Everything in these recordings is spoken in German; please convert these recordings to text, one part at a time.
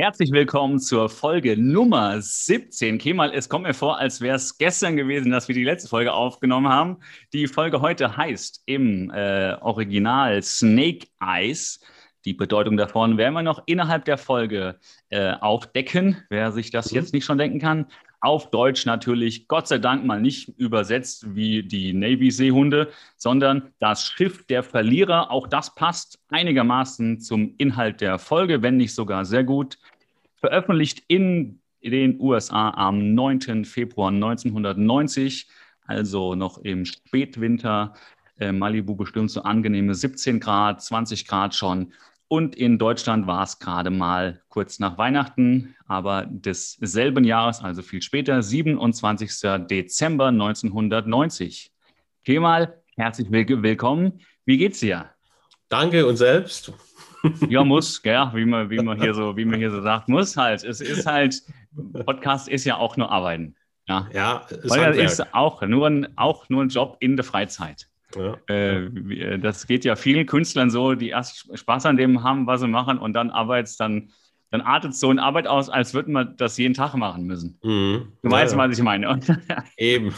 Herzlich willkommen zur Folge Nummer 17. Kemal, es kommt mir vor, als wäre es gestern gewesen, dass wir die letzte Folge aufgenommen haben. Die Folge heute heißt im äh, Original Snake Eyes. Die Bedeutung davon werden wir noch innerhalb der Folge äh, aufdecken, wer sich das mhm. jetzt nicht schon denken kann. Auf Deutsch natürlich, Gott sei Dank mal nicht übersetzt wie die Navy-Seehunde, sondern das Schiff der Verlierer. Auch das passt einigermaßen zum Inhalt der Folge, wenn nicht sogar sehr gut. Veröffentlicht in den USA am 9. Februar 1990, also noch im Spätwinter. Äh, Malibu bestimmt so angenehme 17 Grad, 20 Grad schon. Und in Deutschland war es gerade mal kurz nach Weihnachten, aber desselben Jahres, also viel später, 27. Dezember 1990. Kemal, herzlich willkommen. Wie geht's dir? Danke und selbst. Ja, muss, gell, wie man, wie man hier so, wie man hier so sagt, muss halt. Es ist halt, Podcast ist ja auch nur Arbeiten. Ja, ja ist, ist auch nur, ein, auch nur ein Job in der Freizeit. Ja. Äh, das geht ja vielen Künstlern so, die erst Spaß an dem haben, was sie machen und dann arbeits dann dann artet so eine Arbeit aus, als würde man das jeden Tag machen müssen. Mhm. Du weißt, ja, was ich meine. Eben.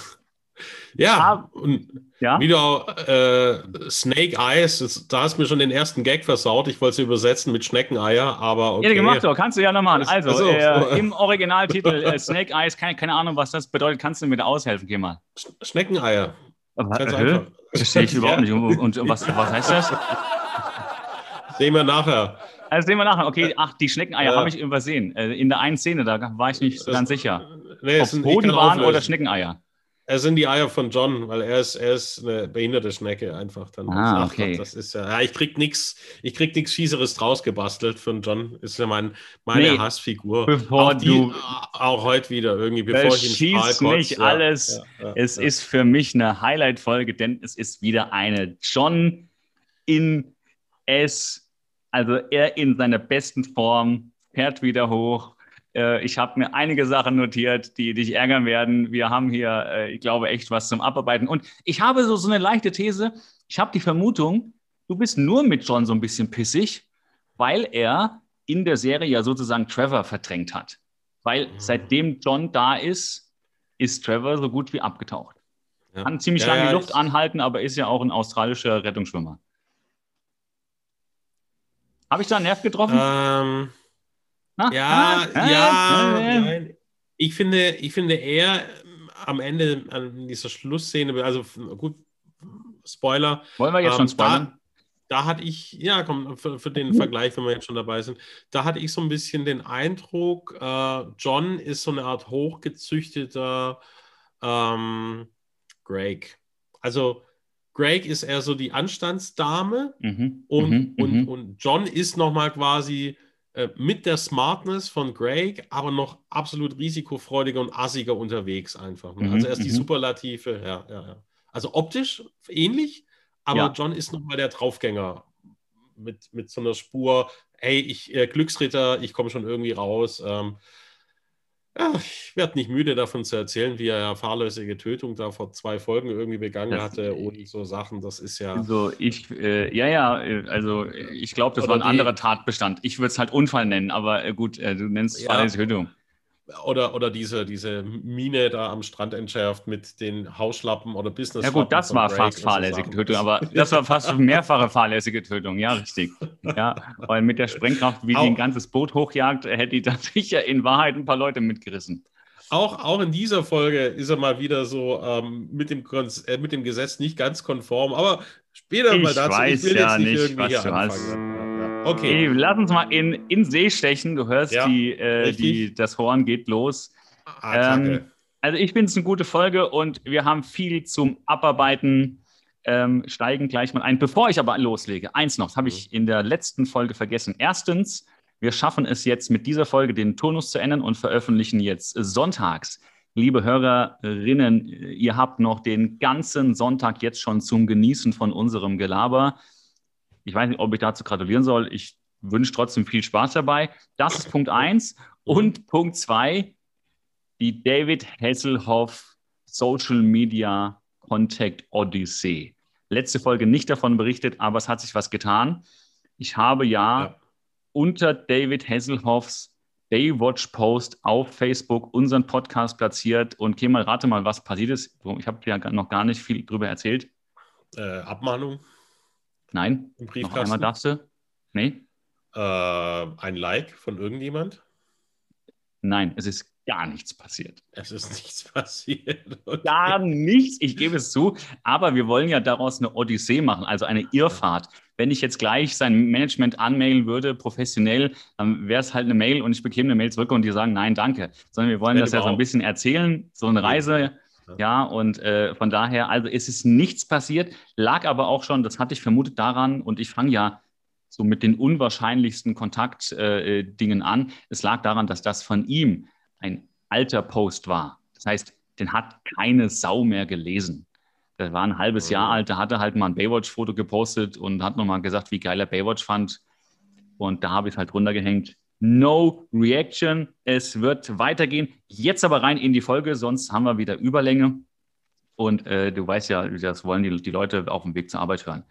Ja, und ja? wieder äh, Snake Eyes, das, da hast du mir schon den ersten Gag versaut. Ich wollte es übersetzen mit Schneckeneier, aber okay. Ja, gemacht, doch. kannst du ja nochmal. Also, also äh, im Originaltitel äh, Snake Eyes, keine, keine Ahnung, was das bedeutet, kannst du mir da aushelfen, geh mal. Schneckeneier. Ganz einfach. Verstehe ich überhaupt nicht. Und, und was, was heißt das? Sehen wir nachher. Also sehen wir nachher. Okay, ach, die Schneckeneier ja. habe ich übersehen. Äh, in der einen Szene, da war ich nicht das, ganz sicher. Nee, Ob es Boden waren oder Schneckeneier. Es sind die Eier von John, weil er ist, er ist eine behinderte Schnecke einfach dann. Ah, okay. Das ist ja, ich krieg nichts, ich krieg nichts Schießeres draus gebastelt von John. Ist ja mein, meine nee, Hassfigur. Bevor auch die, du auch heute wieder irgendwie, bevor ich ihn schießt nicht ja, alles. Ja, es ist für mich eine Highlight-Folge, denn es ist wieder eine John in S, also er in seiner besten Form fährt wieder hoch äh, ich habe mir einige Sachen notiert, die dich ärgern werden. Wir haben hier, äh, ich glaube, echt was zum Abarbeiten. Und ich habe so, so eine leichte These. Ich habe die Vermutung, du bist nur mit John so ein bisschen pissig, weil er in der Serie ja sozusagen Trevor verdrängt hat. Weil mhm. seitdem John da ist, ist Trevor so gut wie abgetaucht. Ja. Kann ziemlich ja, lange die Luft anhalten, aber ist ja auch ein australischer Rettungsschwimmer. Habe ich da einen Nerv getroffen? Ähm, ja, ja, ja, Ich finde, ich finde eher am Ende an dieser Schlussszene, also gut, Spoiler. Wollen wir jetzt ähm, schon spoilern? Da, da, hatte ich, ja, komm, für, für den Vergleich, wenn wir jetzt schon dabei sind, da hatte ich so ein bisschen den Eindruck, äh, John ist so eine Art hochgezüchteter ähm, Greg. Also Greg ist eher so die Anstandsdame mhm, und, mhm, und, mhm. und John ist nochmal quasi äh, mit der Smartness von Greg, aber noch absolut risikofreudiger und assiger unterwegs einfach. Ne? Mhm, also erst die mhm. Superlative, ja, ja, ja. Also optisch ähnlich, aber ja. John ist nochmal der Draufgänger mit, mit so einer Spur, hey, ich äh, Glücksritter, ich komme schon irgendwie raus. Ähm, ja, ich werde nicht müde davon zu erzählen, wie er ja fahrlässige Tötung da vor zwei Folgen irgendwie begangen das, hatte und so Sachen. Das ist ja. Also ich, äh, ja, ja, äh, also ich glaube, das war ein anderer Tatbestand. Ich würde es halt Unfall nennen, aber äh, gut, äh, du nennst es ja, fahrlässige Tötung. Oder, oder diese, diese Mine da am Strand entschärft mit den Hausschlappen oder business Ja gut, das war Break fast fahrlässige Tötung, aber das war fast mehrfache fahrlässige Tötung, ja, richtig. Ja, weil mit der Sprengkraft, wie die ein ganzes Boot hochjagt, hätte die dann sicher in Wahrheit ein paar Leute mitgerissen. Auch, auch in dieser Folge ist er mal wieder so ähm, mit, dem, äh, mit dem Gesetz nicht ganz konform, aber später ich mal dazu. Weiß ich will ja jetzt nicht, irgendwie was hier anfangen. Okay. Lass uns mal in, in See stechen. Du hörst, ja, die, äh, die, das Horn geht los. Ah, ähm, also ich finde es eine gute Folge und wir haben viel zum Abarbeiten. Ähm, steigen gleich mal ein. Bevor ich aber loslege, eins noch, das habe ich mhm. in der letzten Folge vergessen. Erstens, wir schaffen es jetzt mit dieser Folge den Turnus zu ändern und veröffentlichen jetzt sonntags. Liebe Hörerinnen, ihr habt noch den ganzen Sonntag jetzt schon zum Genießen von unserem Gelaber. Ich weiß nicht, ob ich dazu gratulieren soll. Ich wünsche trotzdem viel Spaß dabei. Das ist Punkt eins. Und Punkt zwei, die David Hasselhoff Social Media Contact Odyssey. Letzte Folge nicht davon berichtet, aber es hat sich was getan. Ich habe ja, ja. unter David Hasselhoffs Baywatch-Post auf Facebook unseren Podcast platziert. Und Kemal, rate mal, was passiert ist. Ich habe dir ja noch gar nicht viel drüber erzählt. Äh, Abmahnung? Nein. Im Briefkasten? Noch einmal darfst du? Nee. Äh, ein Like von irgendjemand? Nein, es ist gar nichts passiert. Es ist nichts passiert. Okay. Gar nichts, ich gebe es zu. Aber wir wollen ja daraus eine Odyssee machen, also eine Irrfahrt. Wenn ich jetzt gleich sein Management anmailen würde, professionell, dann wäre es halt eine Mail und ich bekäme eine Mail zurück und die sagen, nein, danke. Sondern wir wollen Wenn das ja so ein bisschen erzählen, so eine Reise. Ja, und äh, von daher, also es ist nichts passiert, lag aber auch schon, das hatte ich vermutet daran und ich fange ja so mit den unwahrscheinlichsten Kontaktdingen äh, an. Es lag daran, dass das von ihm ein alter Post war. Das heißt, den hat keine Sau mehr gelesen. Der war ein halbes Jahr mhm. alt, da hat er halt mal ein Baywatch-Foto gepostet und hat nochmal gesagt, wie geil er Baywatch fand. Und da habe ich es halt runtergehängt. No Reaction. Es wird weitergehen. Jetzt aber rein in die Folge, sonst haben wir wieder Überlänge. Und äh, du weißt ja, das wollen die, die Leute auf dem Weg zur Arbeit hören.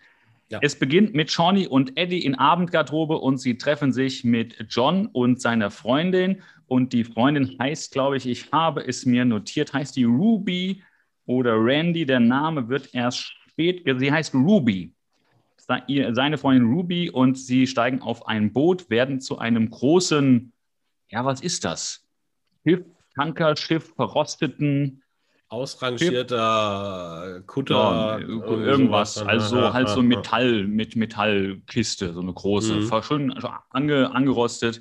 Ja. Es beginnt mit Shawnee und Eddie in Abendgarderobe und sie treffen sich mit John und seiner Freundin. Und die Freundin heißt, glaube ich, ich habe es mir notiert, heißt die Ruby oder Randy. Der Name wird erst spät, sie heißt Ruby. Seine Freundin Ruby und sie steigen auf ein Boot, werden zu einem großen, ja, was ist das? Schiff, Tankerschiff, verrosteten Ausrangierter Kutter. Ja, irgendwas. Also ja, halt so Metall mit Metallkiste, so eine große, mhm. schön ange, angerostet.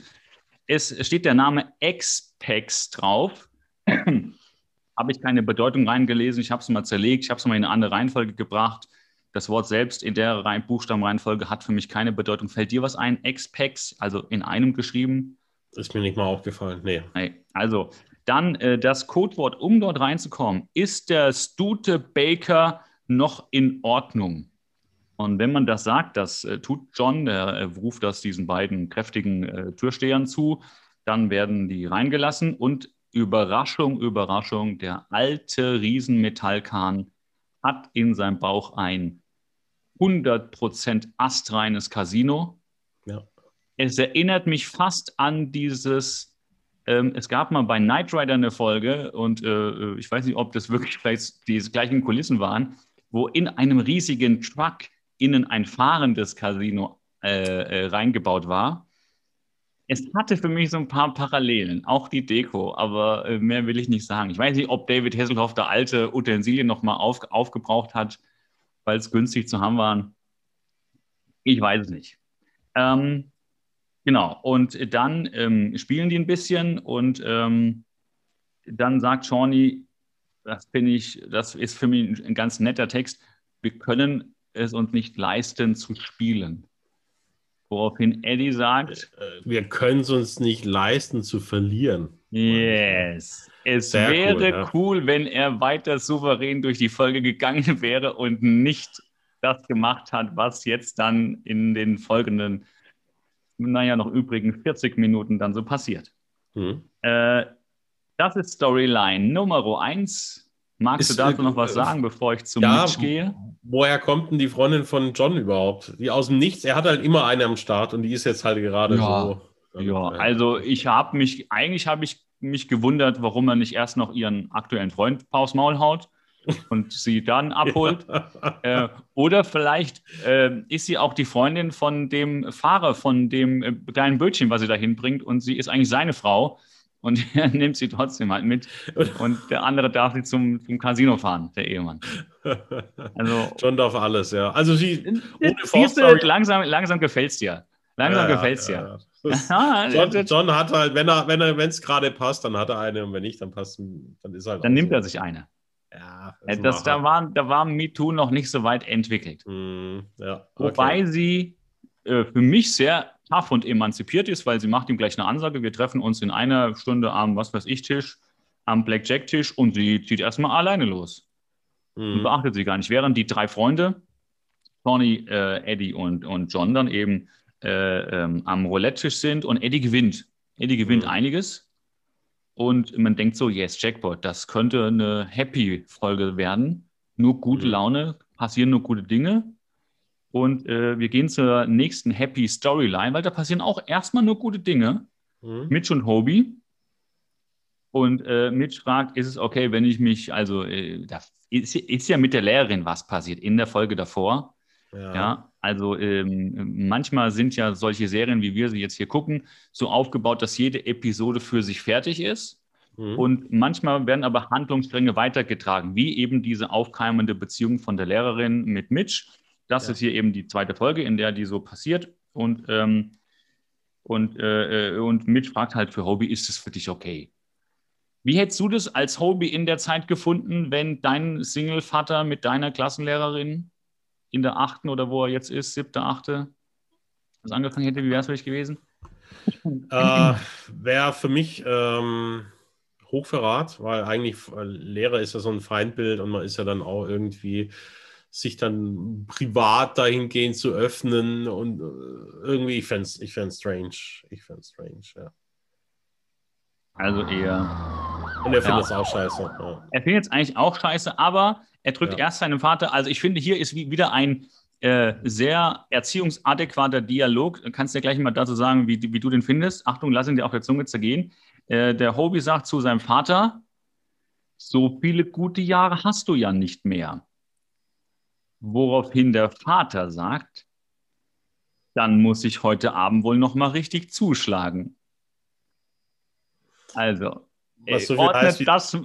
Es steht der Name Expex drauf. habe ich keine Bedeutung reingelesen. Ich habe es mal zerlegt. Ich habe es mal in eine andere Reihenfolge gebracht. Das Wort selbst in der Rein Buchstabenreihenfolge hat für mich keine Bedeutung. Fällt dir was ein? Expex, also in einem geschrieben? Ist mir nicht mal aufgefallen. Nee. nee. Also, dann äh, das Codewort, um dort reinzukommen, ist der Stute Baker noch in Ordnung? Und wenn man das sagt, das äh, tut John, der äh, ruft das diesen beiden kräftigen äh, Türstehern zu, dann werden die reingelassen und Überraschung, Überraschung, der alte Riesenmetallkahn hat in seinem Bauch ein 100% astreines Casino. Ja. Es erinnert mich fast an dieses ähm, es gab mal bei Knight Rider eine Folge und äh, ich weiß nicht, ob das wirklich vielleicht die gleichen Kulissen waren, wo in einem riesigen Truck innen ein fahrendes Casino äh, äh, reingebaut war. Es hatte für mich so ein paar Parallelen, auch die Deko, aber äh, mehr will ich nicht sagen. Ich weiß nicht, ob David Hasselhoff da alte Utensilien nochmal auf, aufgebraucht hat, weil es günstig zu haben waren. Ich weiß es nicht. Ähm, Genau, und dann ähm, spielen die ein bisschen und ähm, dann sagt Shawnee, das finde ich, das ist für mich ein ganz netter Text, wir können es uns nicht leisten zu spielen. Woraufhin Eddie sagt, äh, wir können es uns nicht leisten zu verlieren. Yes. Es Sehr wäre cool, ja. cool, wenn er weiter souverän durch die Folge gegangen wäre und nicht das gemacht hat, was jetzt dann in den folgenden naja, noch übrigen 40 Minuten dann so passiert. Mhm. Äh, das ist Storyline Nummer 1. Magst ist, du dazu noch was äh, sagen, bevor ich zum ja, Mitch gehe? Woher kommt denn die Freundin von John überhaupt? Die aus dem Nichts, er hat halt immer eine am Start und die ist jetzt halt gerade ja, so. Ja, also ich habe mich, eigentlich habe ich mich gewundert, warum er nicht erst noch ihren aktuellen Freund Paus Maul haut und sie dann abholt. Ja. Äh, oder vielleicht äh, ist sie auch die Freundin von dem Fahrer von dem äh, kleinen Bötchen, was sie da hinbringt, und sie ist eigentlich seine Frau. Und er nimmt sie trotzdem halt mit. Und der andere darf sie zum, zum Casino fahren, der Ehemann. Also, John darf alles, ja. Also sie, ohne Vorstory, langsam, langsam gefällt es dir. Langsam ja, gefällt es dir. Ja, John, John, hat halt, wenn er, wenn er, wenn es gerade passt, dann hat er eine und wenn nicht, dann passt, dann ist er halt. Dann nimmt so. er sich eine. Ja, das, das da, war, da war MeToo noch nicht so weit entwickelt. Mm, ja, okay. Wobei sie äh, für mich sehr und emanzipiert ist, weil sie macht ihm gleich eine Ansage, wir treffen uns in einer Stunde am, was weiß ich, Tisch, am Blackjack-Tisch und sie zieht erstmal alleine los. Mm. Und beachtet sie gar nicht. Während die drei Freunde, Tony, äh, Eddie und, und John, dann eben äh, ähm, am Roulette-Tisch sind und Eddie gewinnt. Eddie gewinnt mm. einiges und man denkt so, yes, Jackpot, das könnte eine Happy-Folge werden. Nur gute mhm. Laune, passieren nur gute Dinge. Und äh, wir gehen zur nächsten Happy Storyline, weil da passieren auch erstmal nur gute Dinge. mhm. Mitch und Hobie. Und äh, Mitch fragt, ist es okay, wenn ich mich, also äh, da ist, ist, ja mit der Lehrerin was passiert in der Folge davor. Ja. ja also ähm, manchmal sind ja solche Serien, wie wir sie jetzt hier gucken, so aufgebaut, dass jede Episode für sich fertig ist. Mhm. Und manchmal werden aber Handlungsstränge weitergetragen, wie eben diese aufkeimende Beziehung von der Lehrerin mit Mitch. Das ja. ist hier eben die zweite Folge, in der die so passiert. Und, ähm, und, äh, äh und Mitch fragt halt für Hobie, ist es für dich okay? Wie hättest du das als Hobie in der Zeit gefunden, wenn dein Single-Vater mit deiner Klassenlehrerin in der achten oder wo er jetzt ist, siebte, achte, das angefangen hätte? Wie wäre es für dich gewesen? Äh, wäre für mich ähm, Hochverrat, weil eigentlich äh, Lehrer ist ja so ein Feindbild und man ist ja dann auch irgendwie sich dann privat dahingehend zu öffnen und äh, irgendwie, ich fände es ich strange. Ich fände strange, ja. Also eher und er findet es auch scheiße. Ja. Er findet es eigentlich auch scheiße, aber er drückt ja. erst seinem Vater. Also ich finde, hier ist wieder ein äh, sehr erziehungsadäquater Dialog. Kannst du ja gleich mal dazu sagen, wie, wie du den findest? Achtung, lass ihn dir auf der Zunge zergehen. Äh, der Hobie sagt zu seinem Vater, so viele gute Jahre hast du ja nicht mehr. Woraufhin der Vater sagt, dann muss ich heute Abend wohl noch mal richtig zuschlagen. Also, was so viel heißt, das,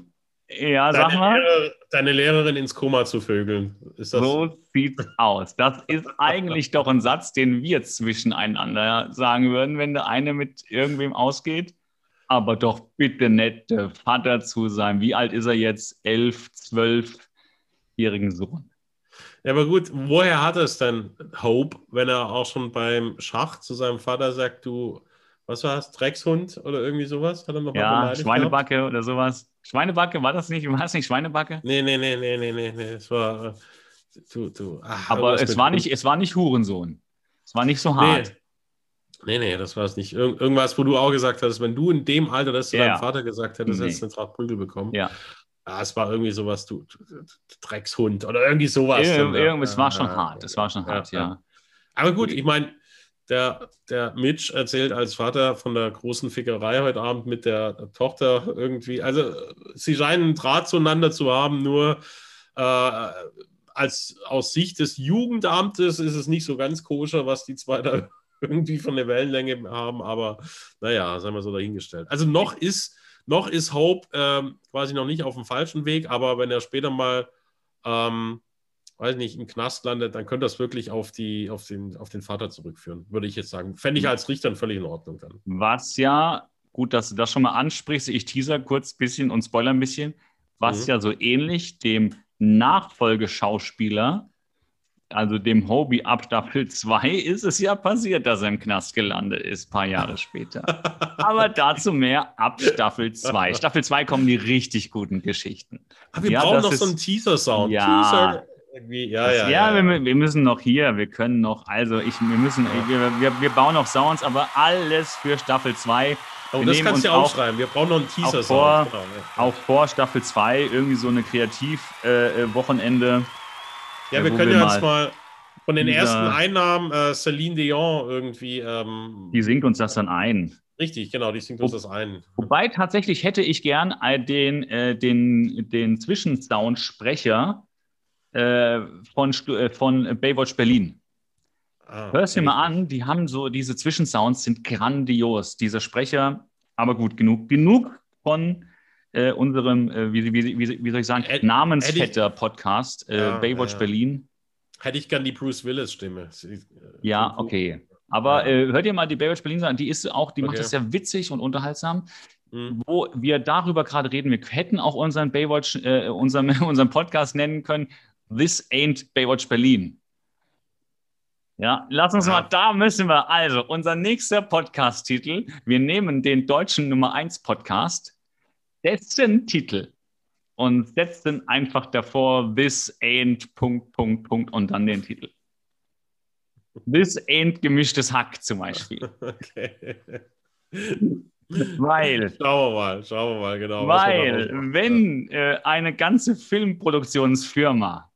ja, deine sag mal. Lehrer, deine Lehrerin ins Koma zu vögeln. Ist das so sieht's aus. Das ist eigentlich doch ein Satz, den wir zwischeneinander sagen würden, wenn der eine mit irgendwem ausgeht. Aber doch bitte der Vater zu sein. Wie alt ist er jetzt? Elf, zwölfjährigen Sohn. Ja, aber gut, woher hat es denn Hope, wenn er auch schon beim Schach zu seinem Vater sagt, du was war es, Dreckshund oder irgendwie sowas? Hat er noch ja, Schweinebacke gehabt? oder sowas. Schweinebacke, war das nicht? War das nicht Schweinebacke? Nee, nee, nee, nee, nee, nee, nee. Es war. Du, du, ach, Aber es war, nicht, es war nicht Hurensohn. Es war nicht so hart. Nee, nee, das war es nicht. Ir irgendwas, wo du auch gesagt hast, wenn du in dem Alter das zu ja. deinem Vater gesagt hättest, nee. hättest du eine Tracht Prügel bekommen. Ja. Ja, es war irgendwie sowas, du, Dreckshund oder irgendwie sowas. Ir irgendwie, es war schon ja, hart, es war schon hart, ja. Aber gut, ich meine, der, der Mitch erzählt als Vater von der großen Fickerei heute Abend mit der Tochter irgendwie. Also sie scheinen einen Draht zueinander zu haben, nur äh, als aus Sicht des Jugendamtes ist es nicht so ganz koscher, was die zwei da irgendwie von der Wellenlänge haben, aber naja, sagen wir so dahingestellt. Also noch ist, noch ist Hope ähm, quasi noch nicht auf dem falschen Weg, aber wenn er später mal ähm, weiß nicht, im Knast landet, dann könnte das wirklich auf, die, auf, den, auf den Vater zurückführen, würde ich jetzt sagen. Fände ich als Richter völlig in Ordnung dann. Was ja, gut, dass du das schon mal ansprichst, ich teaser kurz ein bisschen und spoiler ein bisschen, was mhm. ja so ähnlich dem Nachfolgeschauspieler, also dem Hobie ab Staffel 2, ist es ja passiert, dass er im Knast gelandet ist, ein paar Jahre später. Aber dazu mehr ab Staffel 2. Staffel 2 kommen die richtig guten Geschichten. Aber wir ja, brauchen noch ist, so einen Teaser-Sound. Ja, Teaser ja, ja, ja, ja. Wir, wir, müssen noch hier, wir können noch, also ich, wir müssen, wir, wir, wir bauen noch Sounds, aber alles für Staffel 2. Oh, wir das kannst du ja auch schreiben. Wir brauchen noch einen Teaser. Auch vor, genau, auch vor Staffel 2 irgendwie so eine Kreativ-Wochenende. Äh, äh ja, wir können ja jetzt mal von den ersten Einnahmen äh, Celine Dion irgendwie. Ähm, die singt uns das dann ein. Richtig, genau, die singt uns das ein. Wobei tatsächlich hätte ich gern den, äh, den, den Zwischensound-Sprecher äh, von, äh, von Baywatch Berlin. Ah, Hörst dir mal an, die haben so, diese Zwischensounds sind grandios. Dieser Sprecher, aber gut, genug, genug von äh, unserem, äh, wie, wie, wie, wie, soll ich sagen, Ed, namensvetter Podcast, äh, ja, Baywatch ja. Berlin. Hätte ich gern die Bruce Willis-Stimme. Ja, okay. Aber äh, hört ihr mal die Baywatch Berlin sagen, die ist auch, die okay. macht das sehr witzig und unterhaltsam. Mhm. Wo wir darüber gerade reden, wir hätten auch unseren Baywatch, äh, unseren, unseren Podcast nennen können, This Ain't Baywatch Berlin. Ja, lass uns ja. mal, da müssen wir. Also, unser nächster Podcast-Titel. Wir nehmen den deutschen Nummer 1 Podcast, dessen Titel und setzen einfach davor This Ain't Punkt, Punkt, Punkt und dann den Titel. This Ain't gemischtes Hack zum Beispiel. Okay. Weil. Schauen wir mal, schauen wir mal, genau. Weil, wenn äh, eine ganze Filmproduktionsfirma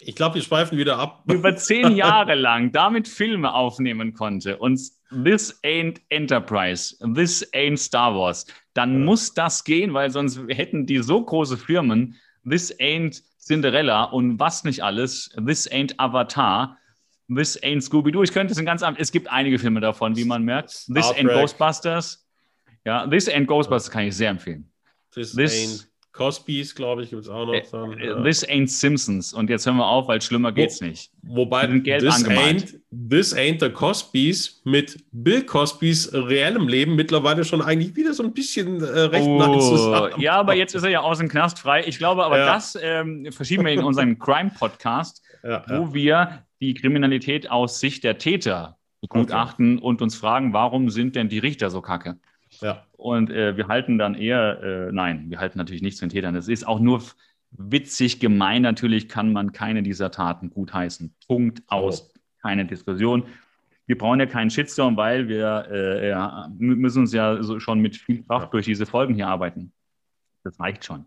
ich glaube, wir schweifen wieder ab. Über zehn Jahre lang damit Filme aufnehmen konnte und This ain't Enterprise, this ain't Star Wars, dann muss das gehen, weil sonst hätten die so große Firmen, this ain't Cinderella und was nicht alles, this ain't Avatar, this ain't Scooby-Doo. Ich könnte es in ganz, es gibt einige Filme davon, wie man merkt. This ain't Ghostbusters. Ja, This ain't Ghostbusters kann ich sehr empfehlen. This, this ain't Cosbys, glaube ich, gibt es auch noch. Dann, äh, ja. This ain't Simpsons. Und jetzt hören wir auf, weil schlimmer geht's Wo, nicht. Wobei, this ain't, this ain't the Cosbys mit Bill Cosbys reellem Leben mittlerweile schon eigentlich wieder so ein bisschen äh, recht oh, nah zusammen. Ja, aber jetzt ist er ja aus dem Knast frei. Ich glaube aber, ja. das ähm, verschieben wir in unseren Crime-Podcast, ja, wo wir die Kriminalität aus Sicht der Täter begutachten okay. und uns fragen, warum sind denn die Richter so kacke? Ja. Und äh, wir halten dann eher, äh, nein, wir halten natürlich nichts von Tätern. Es ist auch nur witzig gemein. Natürlich kann man keine dieser Taten gutheißen. Punkt aus. Oh. Keine Diskussion. Wir brauchen ja keinen Shitstorm, weil wir äh, ja, müssen uns ja so schon mit viel Kraft ja. durch diese Folgen hier arbeiten. Das reicht schon.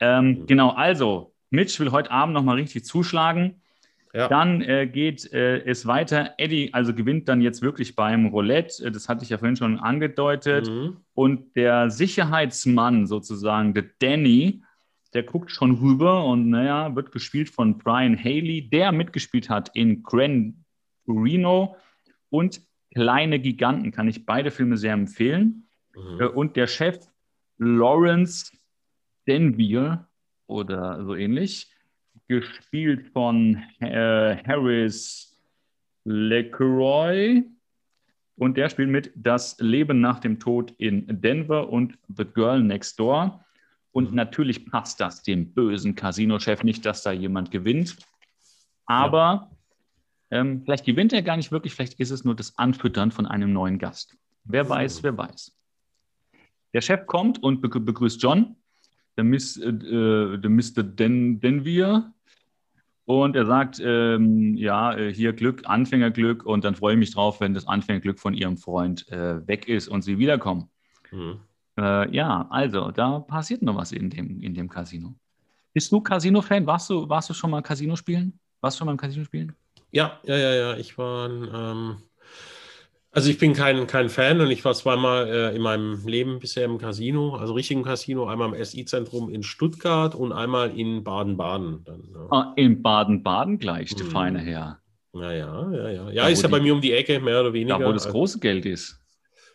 Ähm, mhm. Genau, also, Mitch will heute Abend nochmal richtig zuschlagen. Ja. Dann äh, geht äh, es weiter. Eddie also gewinnt dann jetzt wirklich beim Roulette. Das hatte ich ja vorhin schon angedeutet. Mhm. Und der Sicherheitsmann sozusagen, der Danny, der guckt schon rüber und naja, wird gespielt von Brian Haley, der mitgespielt hat in Gran Torino und Kleine Giganten. Kann ich beide Filme sehr empfehlen. Mhm. Äh, und der Chef Lawrence Denville oder so ähnlich gespielt von äh, Harris LeCroy. Und der spielt mit Das Leben nach dem Tod in Denver und The Girl Next Door. Und mhm. natürlich passt das dem bösen Casino-Chef nicht, dass da jemand gewinnt. Aber ja. ähm, vielleicht gewinnt er gar nicht wirklich, vielleicht ist es nur das Anfüttern von einem neuen Gast. Wer weiß, wer weiß. Der Chef kommt und begrüßt John, der, Miss, äh, äh, der Mr. Den Denvier, und er sagt, ähm, ja, äh, hier Glück, Anfängerglück. Und dann freue ich mich drauf, wenn das Anfängerglück von ihrem Freund äh, weg ist und sie wiederkommen. Mhm. Äh, ja, also da passiert noch was in dem, in dem Casino. Bist du Casino-Fan? Warst du, warst du schon mal Casino spielen? Warst du schon mal im Casino spielen? Ja, ja, ja, ja. Ich war ähm, also ich bin kein, kein Fan und ich war zweimal äh, in meinem Leben bisher im Casino, also richtigen Casino, einmal im SI-Zentrum in Stuttgart und einmal in Baden-Baden. Ja. Ah, in Baden-Baden gleich, der hm. feine Herr. Naja, ja, ja. Ja, da, ist ja bei mir um die Ecke, mehr oder weniger. Da, wo das also große Geld ist.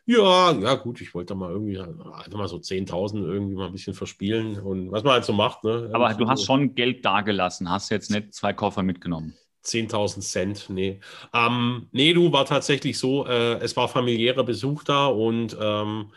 Ja, ja, gut, ich wollte da mal irgendwie einfach mal so 10.000 irgendwie mal ein bisschen verspielen und was man halt so macht. Ne? Aber du hast schon Geld dagelassen, hast jetzt nicht zwei Koffer mitgenommen. 10.000 Cent, nee. Ähm, nee, du war tatsächlich so, äh, es war familiärer Besuch da und ähm,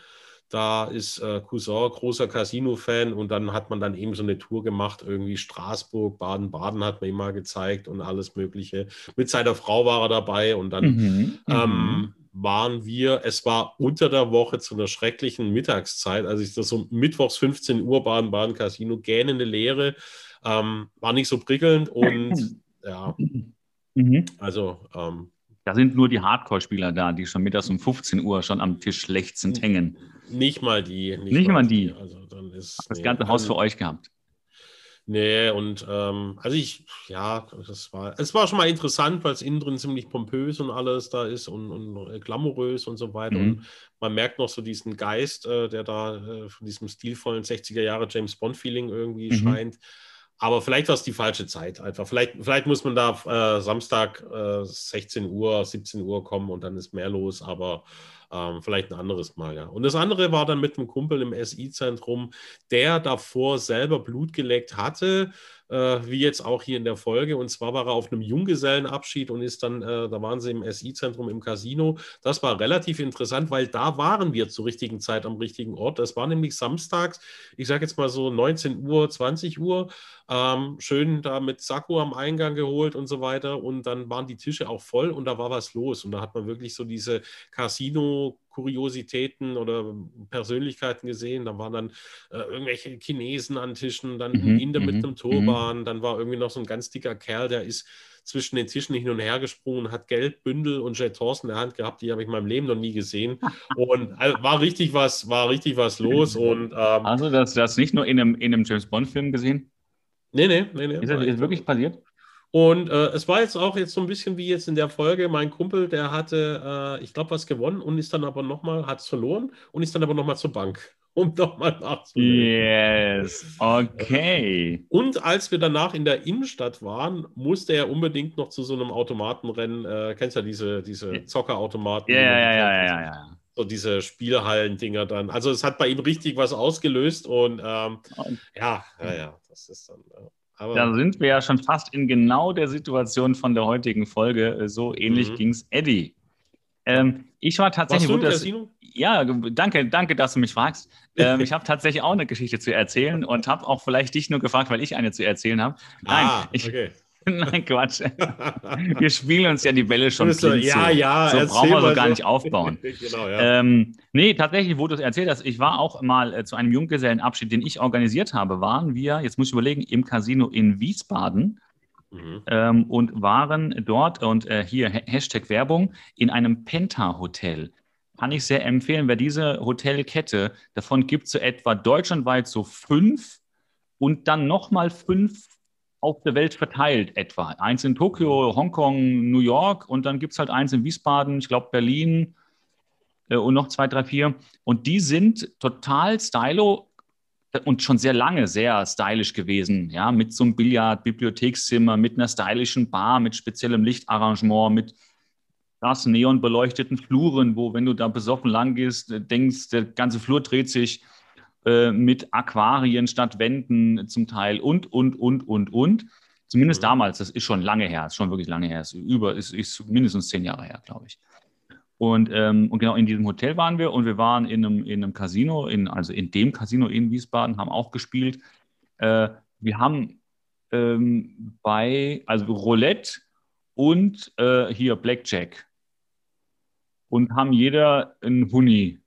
da ist äh, Cousin großer Casino-Fan und dann hat man dann eben so eine Tour gemacht, irgendwie Straßburg, Baden-Baden hat man ihm mal gezeigt und alles Mögliche. Mit seiner Frau war er dabei und dann mhm, ähm, mhm. waren wir, es war unter der Woche zu einer schrecklichen Mittagszeit, also ist das so mittwochs 15 Uhr Baden-Baden Casino, gähnende Leere, ähm, war nicht so prickelnd und Ja. Mhm. Also. Ähm, da sind nur die Hardcore-Spieler da, die schon mittags um 15 Uhr schon am Tisch lechzend hängen. Nicht mal die. Nicht, nicht mal die. Also dann ist, das nee, ganze Haus für euch gehabt. Nee, und ähm, also ich, ja, das war, es war schon mal interessant, weil es innen drin ziemlich pompös und alles da ist und, und glamourös und so weiter. Mhm. Und man merkt noch so diesen Geist, äh, der da äh, von diesem stilvollen 60er Jahre James Bond-Feeling irgendwie mhm. scheint. Aber vielleicht war es die falsche Zeit einfach. Vielleicht, vielleicht muss man da äh, Samstag äh, 16 Uhr, 17 Uhr kommen und dann ist mehr los, aber ähm, vielleicht ein anderes Mal, ja. Und das andere war dann mit einem Kumpel im SI-Zentrum, der davor selber Blut geleckt hatte äh, wie jetzt auch hier in der Folge. Und zwar war er auf einem Junggesellenabschied und ist dann, äh, da waren sie im SI-Zentrum im Casino. Das war relativ interessant, weil da waren wir zur richtigen Zeit am richtigen Ort. Das war nämlich samstags, ich sage jetzt mal so 19 Uhr, 20 Uhr. Ähm, schön da mit Sakko am Eingang geholt und so weiter. Und dann waren die Tische auch voll und da war was los. Und da hat man wirklich so diese Casino- Kuriositäten oder Persönlichkeiten gesehen. Da waren dann äh, irgendwelche Chinesen an Tischen, dann mhm, ein Inder mit mhm, einem Turban, mhm. dann war irgendwie noch so ein ganz dicker Kerl, der ist zwischen den Tischen hin und her gesprungen, hat Geldbündel und Jetons in der Hand gehabt, die habe ich in meinem Leben noch nie gesehen. Und äh, war richtig was, war richtig was los. Und, ähm, also das, das nicht nur in einem, in einem James Bond-Film gesehen? Nee, nee, nee, nee. Ist das ist wirklich passiert? Und äh, es war jetzt auch jetzt so ein bisschen wie jetzt in der Folge, mein Kumpel, der hatte, äh, ich glaube, was gewonnen und ist dann aber nochmal, hat es verloren und ist dann aber nochmal zur Bank, um nochmal nachzulegen. Yes, okay. Und als wir danach in der Innenstadt waren, musste er unbedingt noch zu so einem Automatenrennen, äh, kennst ja diese, diese Zockerautomaten? Ja, ja, ja, ja, ja, ja. So diese Spielhallen-Dinger dann. Also es hat bei ihm richtig was ausgelöst und ähm, ja, ja, ja, das ist dann. Äh, aber da sind wir ja schon fast in genau der Situation von der heutigen Folge. Äh, so ähnlich mhm. ging es Eddie. Ähm, ich war tatsächlich. Warst du im das, Casino? Ja, danke, danke, dass du mich fragst. Ähm, ich habe tatsächlich auch eine Geschichte zu erzählen und habe auch vielleicht dich nur gefragt, weil ich eine zu erzählen habe. Nein, ah, okay. ich, Nein, Quatsch. Wir spielen uns ja die Bälle schon so, Ja, ja, so brauchen wir so gar nicht aufbauen. genau, ja. ähm, nee, tatsächlich, wo du es erzählt hast, ich war auch mal äh, zu einem Junggesellenabschied, den ich organisiert habe, waren wir, jetzt muss ich überlegen, im Casino in Wiesbaden. Mhm. Ähm, und waren dort und äh, hier Hashtag Werbung in einem Penta-Hotel. Kann ich sehr empfehlen, wer diese Hotelkette, davon gibt es so etwa deutschlandweit so fünf und dann nochmal fünf auf der Welt verteilt etwa. Eins in Tokio, Hongkong, New York und dann gibt es halt eins in Wiesbaden, ich glaube Berlin äh, und noch zwei, drei, vier. Und die sind total stylo und schon sehr lange sehr stylisch gewesen, ja, mit so einem Billard, Bibliothekszimmer, mit einer stylischen Bar, mit speziellem Lichtarrangement, mit krass neon beleuchteten Fluren, wo, wenn du da besoffen lang gehst, denkst, der ganze Flur dreht sich äh, mit Aquarien statt Wänden zum Teil und, und, und, und, und. Zumindest mhm. damals, das ist schon lange her, ist schon wirklich lange her, ist über, ist, ist mindestens zehn Jahre her, glaube ich. Und, ähm, und genau in diesem Hotel waren wir und wir waren in einem, in einem Casino, in, also in dem Casino in Wiesbaden, haben auch gespielt. Äh, wir haben ähm, bei, also Roulette und äh, hier Blackjack und haben jeder einen Huni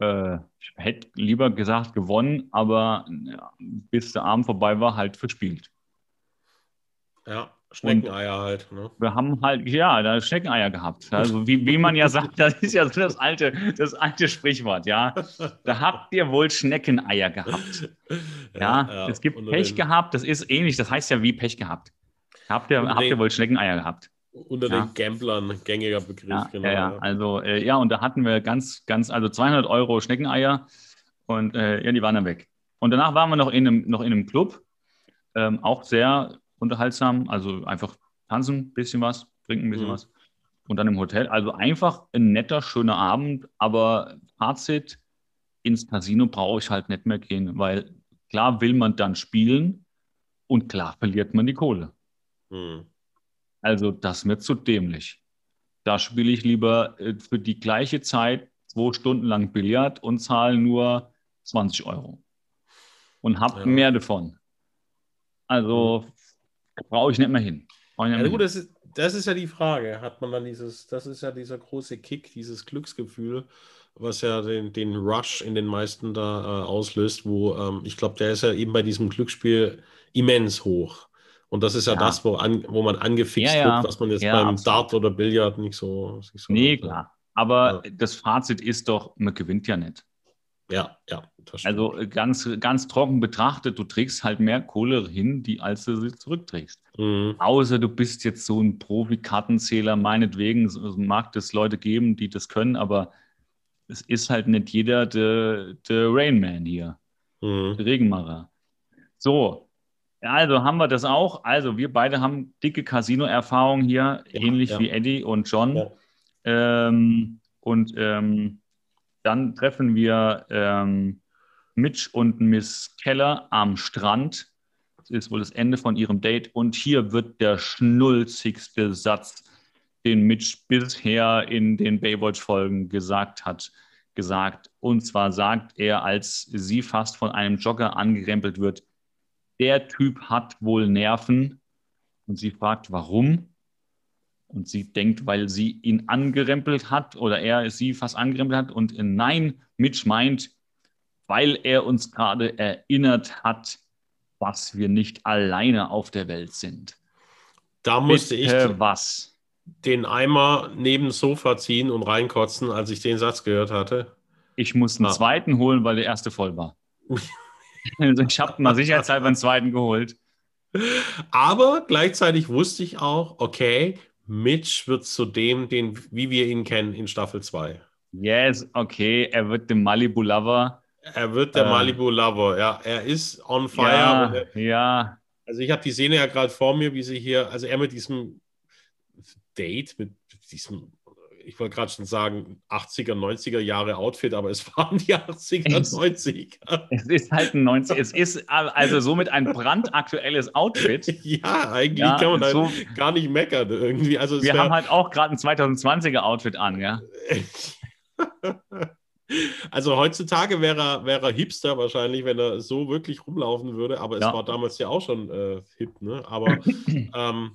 äh, ich hätte lieber gesagt gewonnen, aber ja, bis der Abend vorbei war, halt verspielt. Ja, Schneckeneier und halt. Ne? Wir haben halt, ja, da Schneckeneier gehabt. Also wie, wie man ja sagt, das ist ja so das alte, das alte Sprichwort, ja. Da habt ihr wohl Schneckeneier gehabt. Ja, ja, ja. es gibt Pech gehabt, das ist ähnlich, das heißt ja wie Pech gehabt. Habt ihr, habt ihr wohl Schneckeneier gehabt? Unter ja. den Gamblern, gängiger Begriff, ja, genau. Ja, also, äh, ja, und da hatten wir ganz, ganz, also 200 Euro Schneckeneier und äh, ja, die waren dann weg. Und danach waren wir noch in einem, noch in einem Club, ähm, auch sehr unterhaltsam, also einfach tanzen, ein bisschen was, trinken ein bisschen mhm. was und dann im Hotel. Also einfach ein netter, schöner Abend, aber Fazit, ins Casino brauche ich halt nicht mehr gehen, weil klar will man dann spielen und klar verliert man die Kohle. Mhm. Also das ist mir zu dämlich. Da spiele ich lieber äh, für die gleiche Zeit zwei Stunden lang Billard und zahle nur 20 Euro. Und habe ja. mehr davon. Also brauche ich nicht mehr hin. Nicht mehr ja, gut, das ist, das ist ja die Frage. Hat man dann dieses, das ist ja dieser große Kick, dieses Glücksgefühl, was ja den, den Rush in den meisten da äh, auslöst, wo ähm, ich glaube, der ist ja eben bei diesem Glücksspiel immens hoch. Und das ist ja, ja. das, wo, an, wo man angefixt ja, wird, was man jetzt beim absolut. Dart oder Billard nicht so. Nicht so nee, hat. klar. Aber das Fazit ist doch, man gewinnt ja nicht. Ja, ja. Also äh, ganz, ganz trocken betrachtet, du trägst halt mehr Kohle hin, die als du sie zurückträgst. Mhm. Außer du bist jetzt so ein Profi-Kartenzähler, meinetwegen, es mag es Leute geben, die das können, aber es ist halt nicht jeder der, der Rainman hier, mhm. der Regenmacher. So, also haben wir das auch. Also wir beide haben dicke Casino-Erfahrung hier, ja, ähnlich ja. wie Eddie und John. Ähm, und ähm, dann treffen wir ähm, Mitch und Miss Keller am Strand. Das ist wohl das Ende von ihrem Date. Und hier wird der schnulzigste Satz, den Mitch bisher in den Baywatch-Folgen gesagt hat, gesagt. Und zwar sagt er, als sie fast von einem Jogger angerempelt wird, der Typ hat wohl Nerven. Und sie fragt, warum? Und sie denkt, weil sie ihn angerempelt hat oder er sie fast angerempelt hat. Und nein, Mitch meint, weil er uns gerade erinnert hat, was wir nicht alleine auf der Welt sind. Da musste Bitte ich was? den Eimer neben dem Sofa ziehen und reinkotzen, als ich den Satz gehört hatte. Ich muss einen ah. zweiten holen, weil der erste voll war. Also ich habe mal sicherheitshalber einen zweiten geholt. Aber gleichzeitig wusste ich auch, okay, Mitch wird zu dem, den, wie wir ihn kennen in Staffel 2. Yes, okay, er wird dem Malibu Lover. Er wird der äh, Malibu Lover, ja. Er ist on fire. Ja, ja. Also ich habe die Szene ja gerade vor mir, wie sie hier, also er mit diesem Date, mit diesem ich wollte gerade schon sagen, 80er, 90er Jahre Outfit, aber es waren die 80er, 90er. Es ist halt ein 90 Es ist also somit ein brandaktuelles Outfit. ja, eigentlich ja, kann man so, halt gar nicht meckern irgendwie. Also wir haben halt auch gerade ein 2020er Outfit an, ja. Also heutzutage wäre er, wäre er Hipster wahrscheinlich, wenn er so wirklich rumlaufen würde, aber es ja. war damals ja auch schon äh, hip, ne? Aber ähm,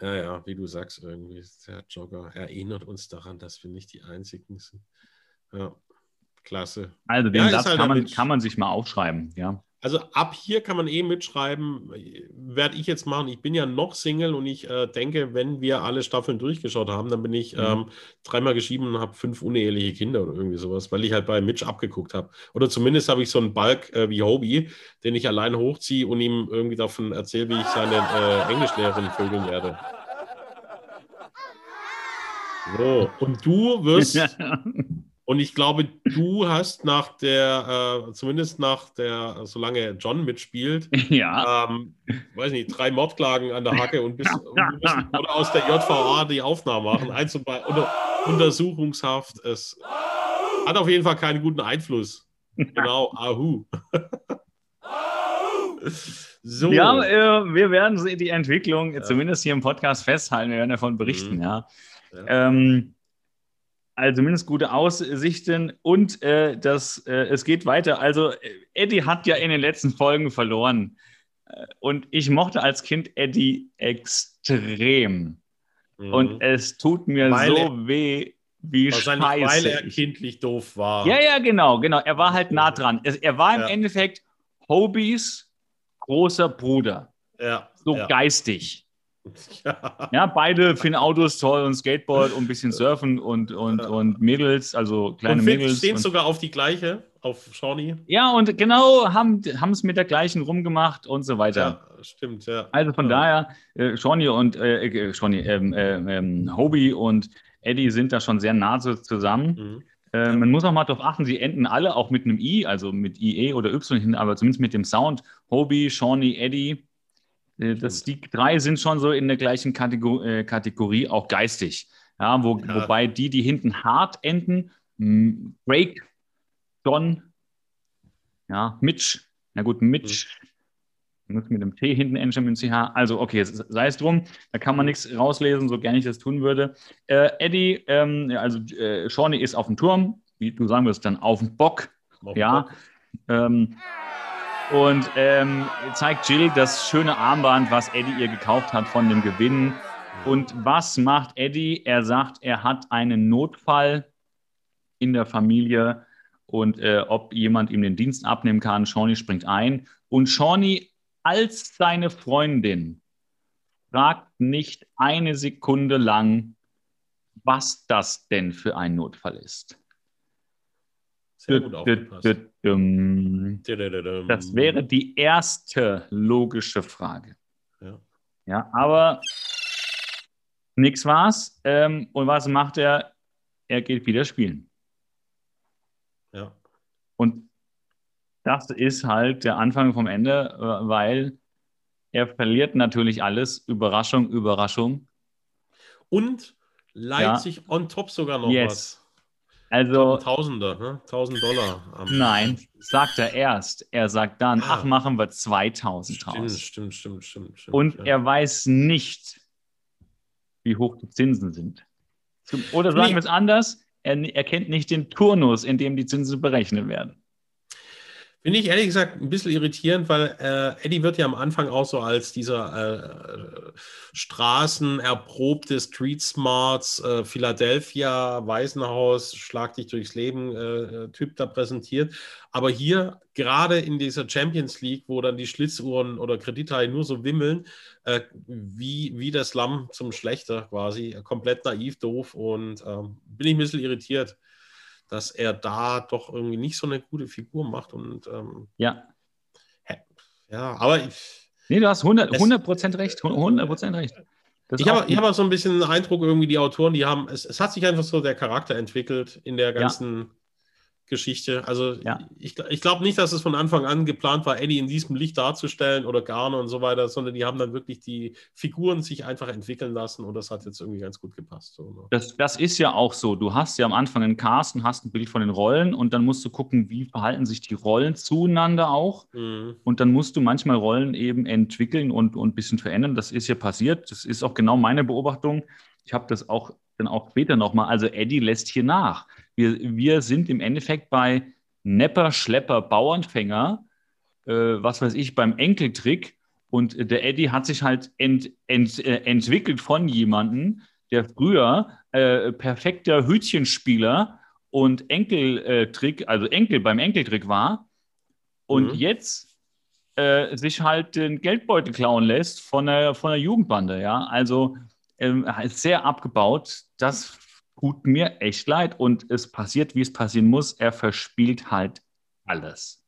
ja, ja, wie du sagst, irgendwie, der Jogger erinnert uns daran, dass wir nicht die Einzigen sind. Ja, klasse. Also den ja, Satz halt kann, man, kann man sich mal aufschreiben, ja. Also ab hier kann man eh mitschreiben, werde ich jetzt machen. Ich bin ja noch Single und ich äh, denke, wenn wir alle Staffeln durchgeschaut haben, dann bin ich mhm. ähm, dreimal geschieden und habe fünf uneheliche Kinder oder irgendwie sowas, weil ich halt bei Mitch abgeguckt habe. Oder zumindest habe ich so einen Balk äh, wie Hobie, den ich allein hochziehe und ihm irgendwie davon erzähle, wie ich seine äh, Englischlehrerin vögeln werde. So, und du wirst Und ich glaube, du hast nach der, äh, zumindest nach der, solange John mitspielt, ja. ähm, weiß nicht, drei Mordklagen an der Hacke und, bist, und musst, oder aus der JVA die Aufnahme machen. Eins und bei, oder Untersuchungshaft. Es hat auf jeden Fall keinen guten Einfluss. Genau, Ahu. so. Ja, äh, wir werden die Entwicklung ja. zumindest hier im Podcast festhalten. Wir werden davon berichten, mhm. ja. ja. Ähm, also zumindest gute Aussichten und äh, das, äh, es geht weiter. Also Eddie hat ja in den letzten Folgen verloren äh, und ich mochte als Kind Eddie extrem. Mhm. Und es tut mir weil so er, weh, wie wahrscheinlich scheiße. Weil er kindlich doof war. Ja, ja, genau, genau. Er war halt nah dran. Er war im ja. Endeffekt Hobies großer Bruder. Ja. So ja. geistig. Ja. ja, beide finden Autos toll und Skateboard und ein bisschen Surfen und, und, ja. und Mädels, also kleine und Mädels. stehen sogar auf die gleiche, auf Shawnee. Ja, und genau, haben es mit der gleichen rumgemacht und so weiter. Ja, stimmt, ja. Also von daher, äh, Shawnee und äh, äh Shawnee, ähm, äh, ähm, Hobie und Eddie sind da schon sehr nah zusammen. Mhm. Äh, man muss auch mal darauf achten, sie enden alle auch mit einem I, also mit IE oder Y hin, aber zumindest mit dem Sound. Hobie, Shawnee, Eddie das, die drei sind schon so in der gleichen Kategor äh, Kategorie, auch geistig. Ja, wo, ja. Wobei die, die hinten hart enden, Drake, Don, ja, Mitch, na gut, Mitch, mhm. muss mit dem T hinten enden mit CH. Also, okay, sei es drum, da kann man nichts rauslesen, so gerne ich das tun würde. Äh, Eddie, ähm, also äh, Shawnee ist auf dem Turm, wie du sagen wirst, dann auf dem Bock. Auf ja. Bock. Ähm, und ähm, zeigt Jill das schöne Armband, was Eddie ihr gekauft hat von dem Gewinn. Und was macht Eddie? Er sagt, er hat einen Notfall in der Familie und äh, ob jemand ihm den Dienst abnehmen kann. Shawnee springt ein. Und Shawnee als seine Freundin fragt nicht eine Sekunde lang, was das denn für ein Notfall ist. Sehr gut aufgepasst. Das wäre die erste logische Frage. Ja, ja aber nichts war's. Ähm, und was macht er? Er geht wieder spielen. Ja. Und das ist halt der Anfang vom Ende, äh, weil er verliert natürlich alles. Überraschung, Überraschung. Und leiht ja. sich on top sogar noch yes. was. Also. Tausender, ne? 1000 Dollar. nein, sagt er erst. Er sagt dann, ah. ach, machen wir 2000 stimmt, raus. Stimmt, stimmt, stimmt, stimmt. Und ja. er weiß nicht, wie hoch die Zinsen sind. Oder sagen nee. wir es anders, er, er kennt nicht den Turnus, in dem die Zinsen berechnet werden. Finde ich ehrlich gesagt ein bisschen irritierend, weil äh, Eddie wird ja am Anfang auch so als dieser äh, straßenerprobte Street Smarts, äh, Philadelphia, Waisenhaus, Schlag dich durchs Leben äh, Typ da präsentiert. Aber hier, gerade in dieser Champions League, wo dann die Schlitzuhren oder Kredithaie nur so wimmeln, äh, wie, wie das Lamm zum Schlechter quasi, komplett naiv, doof und ähm, bin ich ein bisschen irritiert dass er da doch irgendwie nicht so eine gute Figur macht. Und ähm, ja. Ja, aber ich, Nee, du hast 100%, 100 recht. 100% recht. Das ich habe hab auch so ein bisschen den Eindruck, irgendwie die Autoren, die haben, es, es hat sich einfach so der Charakter entwickelt in der ganzen ja. Geschichte. Also ja. ich, ich glaube nicht, dass es von Anfang an geplant war, Eddie in diesem Licht darzustellen oder Garner und so weiter, sondern die haben dann wirklich die Figuren sich einfach entwickeln lassen und das hat jetzt irgendwie ganz gut gepasst. So, ne? das, das ist ja auch so. Du hast ja am Anfang einen Cast und hast ein Bild von den Rollen und dann musst du gucken, wie verhalten sich die Rollen zueinander auch. Mhm. Und dann musst du manchmal Rollen eben entwickeln und, und ein bisschen verändern. Das ist ja passiert. Das ist auch genau meine Beobachtung. Ich habe das auch dann auch später nochmal. Also Eddie lässt hier nach. Wir, wir sind im Endeffekt bei Nepper, Schlepper, Bauernfänger, äh, was weiß ich, beim Enkeltrick. Und der Eddie hat sich halt ent, ent, äh, entwickelt von jemandem, der früher äh, perfekter Hütchenspieler und Enkeltrick, also Enkel beim Enkeltrick war. Und mhm. jetzt äh, sich halt den Geldbeutel klauen lässt von der, von der Jugendbande. Ja, also ähm, sehr abgebaut. Das tut mir echt leid. Und es passiert, wie es passieren muss. Er verspielt halt alles.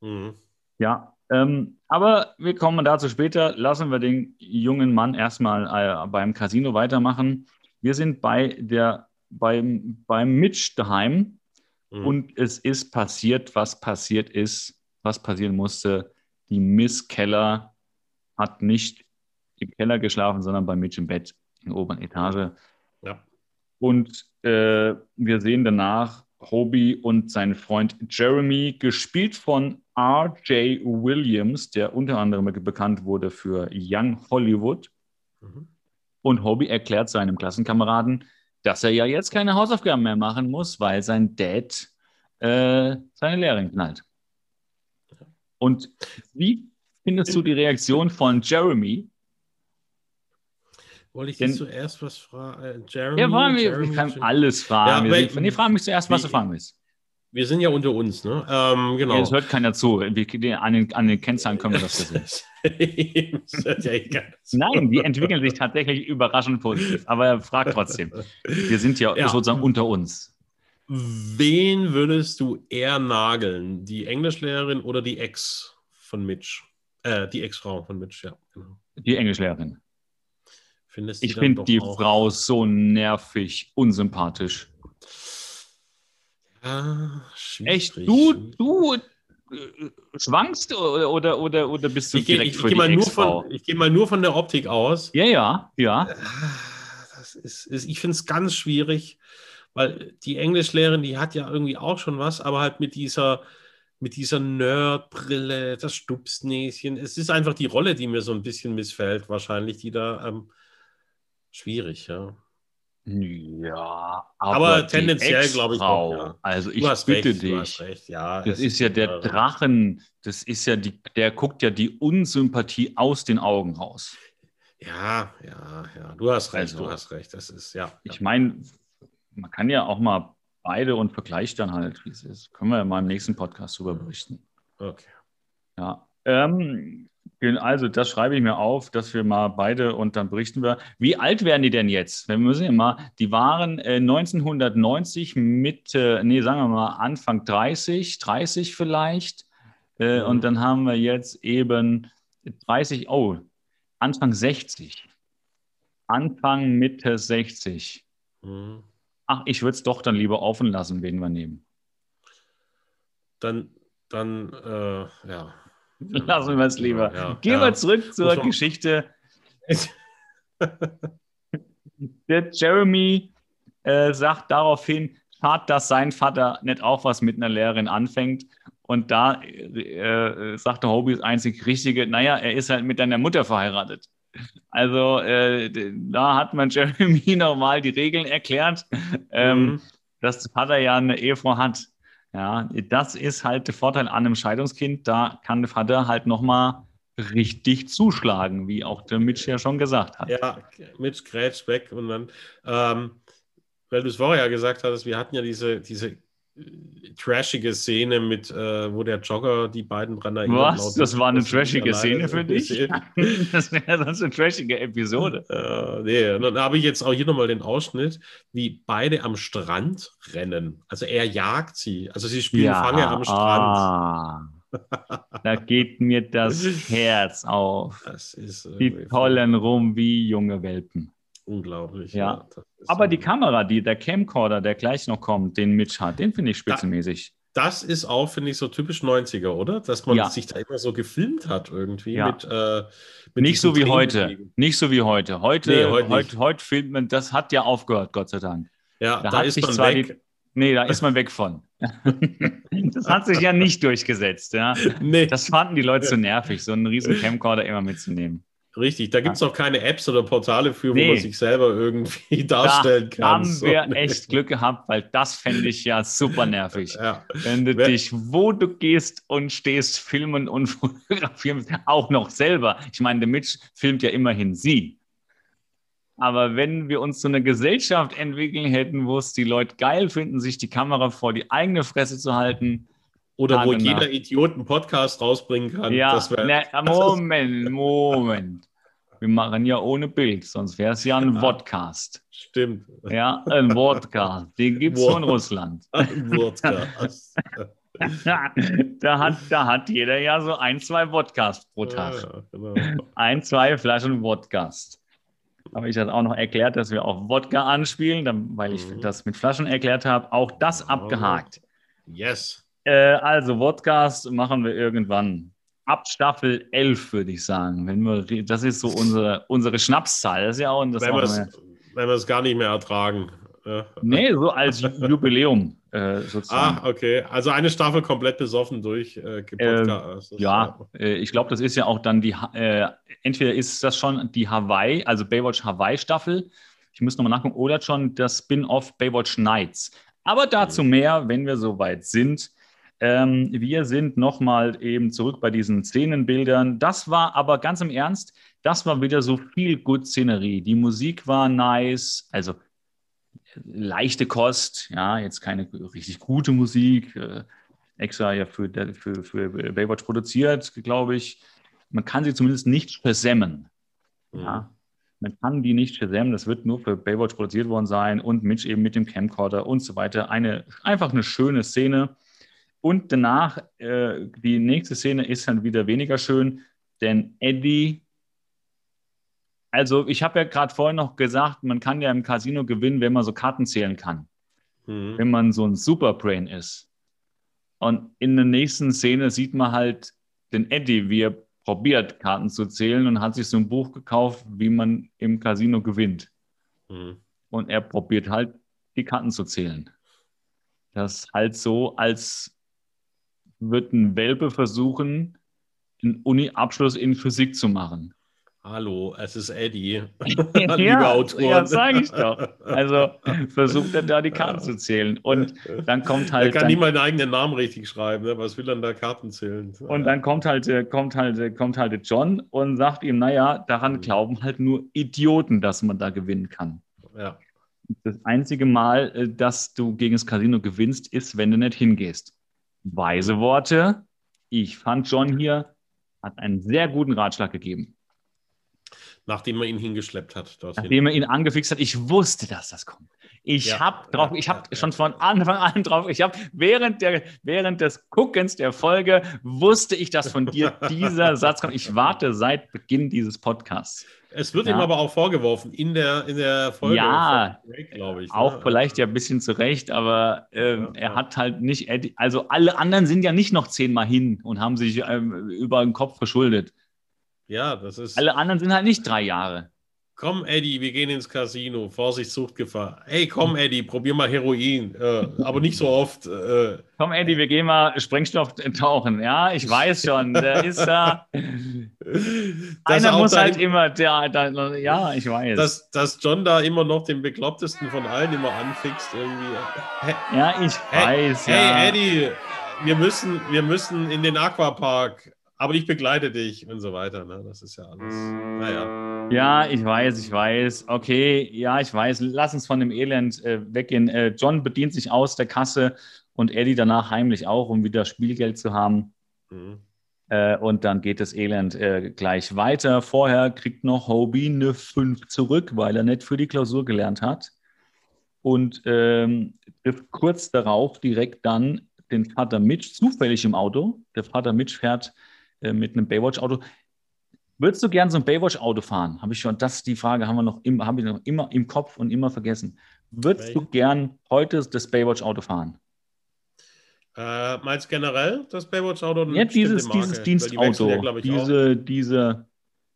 Mhm. Ja, ähm, aber wir kommen dazu später. Lassen wir den jungen Mann erstmal äh, beim Casino weitermachen. Wir sind bei der, beim, beim Mitch daheim mhm. und es ist passiert, was passiert ist, was passieren musste. Die Miss Keller hat nicht im Keller geschlafen, sondern bei Mitch im Bett in der oberen Etage. Ja. Und äh, wir sehen danach Hobie und seinen Freund Jeremy, gespielt von R.J. Williams, der unter anderem bekannt wurde für Young Hollywood. Mhm. Und Hobie erklärt seinem Klassenkameraden, dass er ja jetzt keine Hausaufgaben mehr machen muss, weil sein Dad äh, seine Lehrerin knallt. Und wie findest du die Reaktion von Jeremy, wollte ich dich zuerst was fragen? Äh, Jeremy? Ja, fragen wir, ich kann alles fragen. Ja, wir sind, nee, fragen mich zuerst, was du fragen willst. Wir sind ja unter uns, ne? Ähm, genau. Es hört keiner zu. Wir, an, den, an den Kennzahlen können wir das sehen. Nein, die entwickeln sich tatsächlich überraschend positiv. Aber er fragt trotzdem. Wir sind ja, ja. sozusagen unter uns. Wen würdest du eher nageln? Die Englischlehrerin oder die Ex von Mitch? Äh, die Ex-Frau von Mitch, ja. Genau. Die Englischlehrerin. Findest ich finde die auch... Frau so nervig, unsympathisch. Ja, Echt? Du, du äh, schwankst oder, oder, oder, bist du ich direkt ich, für ich die mal nur von, Ich gehe mal nur von der Optik aus. Ja, ja, ja. Das ist, ist ich finde es ganz schwierig, weil die Englischlehrerin, die hat ja irgendwie auch schon was, aber halt mit dieser, mit dieser Nerdbrille, das Stupsnäschen. Es ist einfach die Rolle, die mir so ein bisschen missfällt, wahrscheinlich, die da ähm, Schwierig, ja. Ja, aber, aber tendenziell glaube ich auch. Ja. Also ich bitte recht, dich. Ja, das ist ja der Drachen, das ist ja die, der guckt ja die Unsympathie aus den Augen raus. Ja, ja, ja. Du hast recht, also, du hast recht. Das ist ja. Ich meine, man kann ja auch mal beide und vergleicht dann halt, wie es ist. Können wir ja mal im nächsten Podcast darüber berichten. Okay. Ja. Ähm, also, das schreibe ich mir auf, dass wir mal beide und dann berichten wir. Wie alt werden die denn jetzt? Wir müssen ja mal, die waren äh, 1990 Mitte, nee, sagen wir mal Anfang 30, 30 vielleicht. Äh, mhm. Und dann haben wir jetzt eben 30, oh, Anfang 60. Anfang Mitte 60. Mhm. Ach, ich würde es doch dann lieber offen lassen, wen wir nehmen. Dann, dann, äh, ja. Lassen wir es lieber. Ja, Gehen wir zurück zur Geschichte. Der Jeremy äh, sagt daraufhin, schade, dass sein Vater nicht auch was mit einer Lehrerin anfängt. Und da äh, sagte Hobie das einzig Richtige, naja, er ist halt mit deiner Mutter verheiratet. Also äh, da hat man Jeremy nochmal die Regeln erklärt, ähm, mhm. dass der Vater ja eine Ehefrau hat. Ja, das ist halt der Vorteil an einem Scheidungskind. Da kann der Vater halt nochmal richtig zuschlagen, wie auch der Mitch ja schon gesagt hat. Ja, Mitch grätscht weg und dann, ähm, weil du es vorher ja gesagt hattest, wir hatten ja diese, diese trashige Szene mit, äh, wo der Jogger die beiden dran erinnert. Was? Das war eine trashige Szene für dich? das wäre sonst eine trashige Episode. Äh, nee, dann habe ich jetzt auch hier nochmal den Ausschnitt, wie beide am Strand rennen. Also er jagt sie. Also sie spielen ja, Fange am Strand. Ah. Da geht mir das Herz auf. Das ist Die tollen rum wie junge Welpen. Unglaublich. Ja. das ist Aber die Kamera, die, der Camcorder, der gleich noch kommt, den Mitch hat, den finde ich spitzenmäßig. Das ist auch, finde ich, so typisch 90er, oder? Dass man Ja. sich da immer so gefilmt hat irgendwie Ja. mit, äh, mit Nicht so wie heute. Tränenbewegungen. Nicht so wie heute. Heute, Nee, heute heute, heute, filmt man, das hat ja aufgehört, Gott sei Dank. Ja, Da da, ist man weg. die- Nee, da ist man weg von. das hat sich ja nicht durchgesetzt. Ja. Nee, Das fanden die Leute zu nervig, so einen riesen Camcorder immer mitzunehmen. Richtig. Da gibt es auch keine Apps oder Portale für, wo Nee. man sich selber irgendwie darstellen da kann. haben So, wir echt Glück gehabt, weil das fände ich ja super nervig. Ja. Wenn du Wer- dich, wo du gehst und stehst, filmen und fotografieren, auch noch selber. Ich meine, der Mitch filmt ja immerhin sie. Aber wenn wir uns so eine Gesellschaft entwickeln hätten, wo es die Leute geil finden, sich die Kamera vor die eigene Fresse zu halten, Oder wo Tage jeder. Idiot einen Podcast rausbringen kann. ja, wär, das Moment, Moment. Wir machen ja ohne Bild, sonst wäre es ja ein Ja. Podcast. stimmt. Ja, ein Podcast. Den gibt es nur in Russland. Ein Podcast. da, hat, da hat jeder ja so ein, zwei Wodkas pro Tag. Ja, genau. Ein, zwei Flaschen Wodkas. Habe ich das auch noch erklärt, dass wir auf Wodka anspielen, weil ich Mhm. das mit Flaschen erklärt habe. Auch das abgehakt. Yes. Äh, also Wodcast machen wir irgendwann. Ab Staffel 11, würde ich sagen. Wenn wir, das ist so unsere, unsere Schnapszahl. Das ist ja auch, das Wenn wir es wenn wir es gar nicht mehr ertragen. Ja. Nee, so als Jubiläum äh, sozusagen. Ah, okay. Also eine Staffel komplett besoffen durch äh, ist Ja, äh, ich glaube, das ist ja auch dann die, äh, entweder ist das schon die Hawaii, also Baywatch Hawaii Staffel. Ich muss nochmal nachgucken, oder schon das Spin-off Baywatch Nights. Aber dazu mehr, wenn wir soweit sind. Ähm, wir sind nochmal eben zurück bei diesen Szenenbildern. Das war aber ganz im Ernst, das war wieder so viel gut Szenerie. Die Musik war nice, also leichte Kost, ja, jetzt keine richtig gute Musik. Äh, extra ja für, für, für Baywatch produziert, glaube ich. Man kann sie zumindest nicht versemmen. Mhm. Ja. Man kann die nicht versemmen, das wird nur für Baywatch produziert worden sein und Mitch eben mit dem Camcorder und so weiter. Eine, einfach eine schöne Szene. Und danach, äh, die nächste Szene ist dann wieder weniger schön, denn Eddie, also ich habe ja gerade vorhin noch gesagt, man kann ja im Casino gewinnen, wenn man so Karten zählen kann, Mhm. wenn man so ein Superbrain ist. Und in der nächsten Szene sieht man halt den Eddie, wie er probiert, Karten zu zählen und hat sich so ein Buch gekauft, wie man im Casino gewinnt. Mhm. Und er probiert halt, die Karten zu zählen. Das halt so, als wird ein Welpe versuchen, einen Uni-Abschluss in Physik zu machen. Hallo, es ist Eddie. Ja, Liebe Autoren. ja, sag ich doch. Also versucht er da die Karten zu zählen. Und dann kommt er halt. kann dann, mal den eigenen Namen richtig schreiben. Ne? Was will er da Karten zählen? Und dann kommt halt, äh, kommt halt, äh, kommt halt John und sagt ihm, naja, daran Mhm. glauben halt nur Idioten, dass man da gewinnen kann. Ja. Das einzige Mal, äh, dass du gegen das Casino gewinnst, ist, wenn du nicht hingehst. Weise Worte. Ich fand John hier hat einen sehr guten Ratschlag gegeben. Nachdem man ihn hingeschleppt hat. Dorthin. Nachdem er ihn angefixt hat, ich wusste, dass das kommt. Ich Ja, habe drauf, ja, ich habe ja, schon von Anfang an drauf, ich habe während der während des Guckens der Folge wusste ich, dass von dir dieser Satz kommt. Ich warte seit Beginn dieses Podcasts. Es wird ihm aber auch vorgeworfen in der, in der Folge. Ja, glaube ich. ne? Auch vielleicht ja ein bisschen zurecht, aber ähm, er hat halt nicht, also alle anderen sind ja nicht noch zehnmal hin und haben sich ähm, über den Kopf verschuldet. Ja, das ist. Alle anderen sind halt nicht drei Jahre. Komm, Eddie, wir gehen ins Casino. Vorsicht, Suchtgefahr. Hey, komm, Eddie, probier mal Heroin. Äh, aber nicht so oft. Äh, Komm, Eddie, wir gehen mal Sprengstoff tauchen. Ja, ich weiß schon, der ist da. Einer muss da halt im- immer, der, der, ja, ich weiß. Dass, dass John da immer noch den beklopptesten von allen immer anfixt irgendwie. Hey, ja, ich hey, weiß. hey ja. Eddie, wir müssen, wir müssen in den Aquapark, aber ich begleite dich und so weiter. Ne? Das ist ja alles. Naja. Ja, ich weiß, ich weiß. Okay, ja, ich weiß. Lass uns von dem Elend äh, weggehen. Äh, John bedient sich aus der Kasse und Eddie danach heimlich auch, um wieder Spielgeld zu haben. Mhm. Äh, und dann geht das Elend äh, gleich weiter. Vorher kriegt noch Hobie eine 5 zurück, weil er nicht für die Klausur gelernt hat. Und ähm, trifft kurz darauf direkt dann den Vater Mitch zufällig im Auto. Der Vater Mitch fährt äh, mit einem Baywatch-Auto. Würdest du gern so ein Baywatch-Auto fahren? Habe ich schon, das die Frage haben wir noch, im, haben wir noch immer im Kopf und immer vergessen. Würdest Welche? du gern heute das Baywatch-Auto fahren? Äh, meinst generell das Baywatch-Auto? Ja, dieses, dieses Dienstauto, die ja, diese, diese,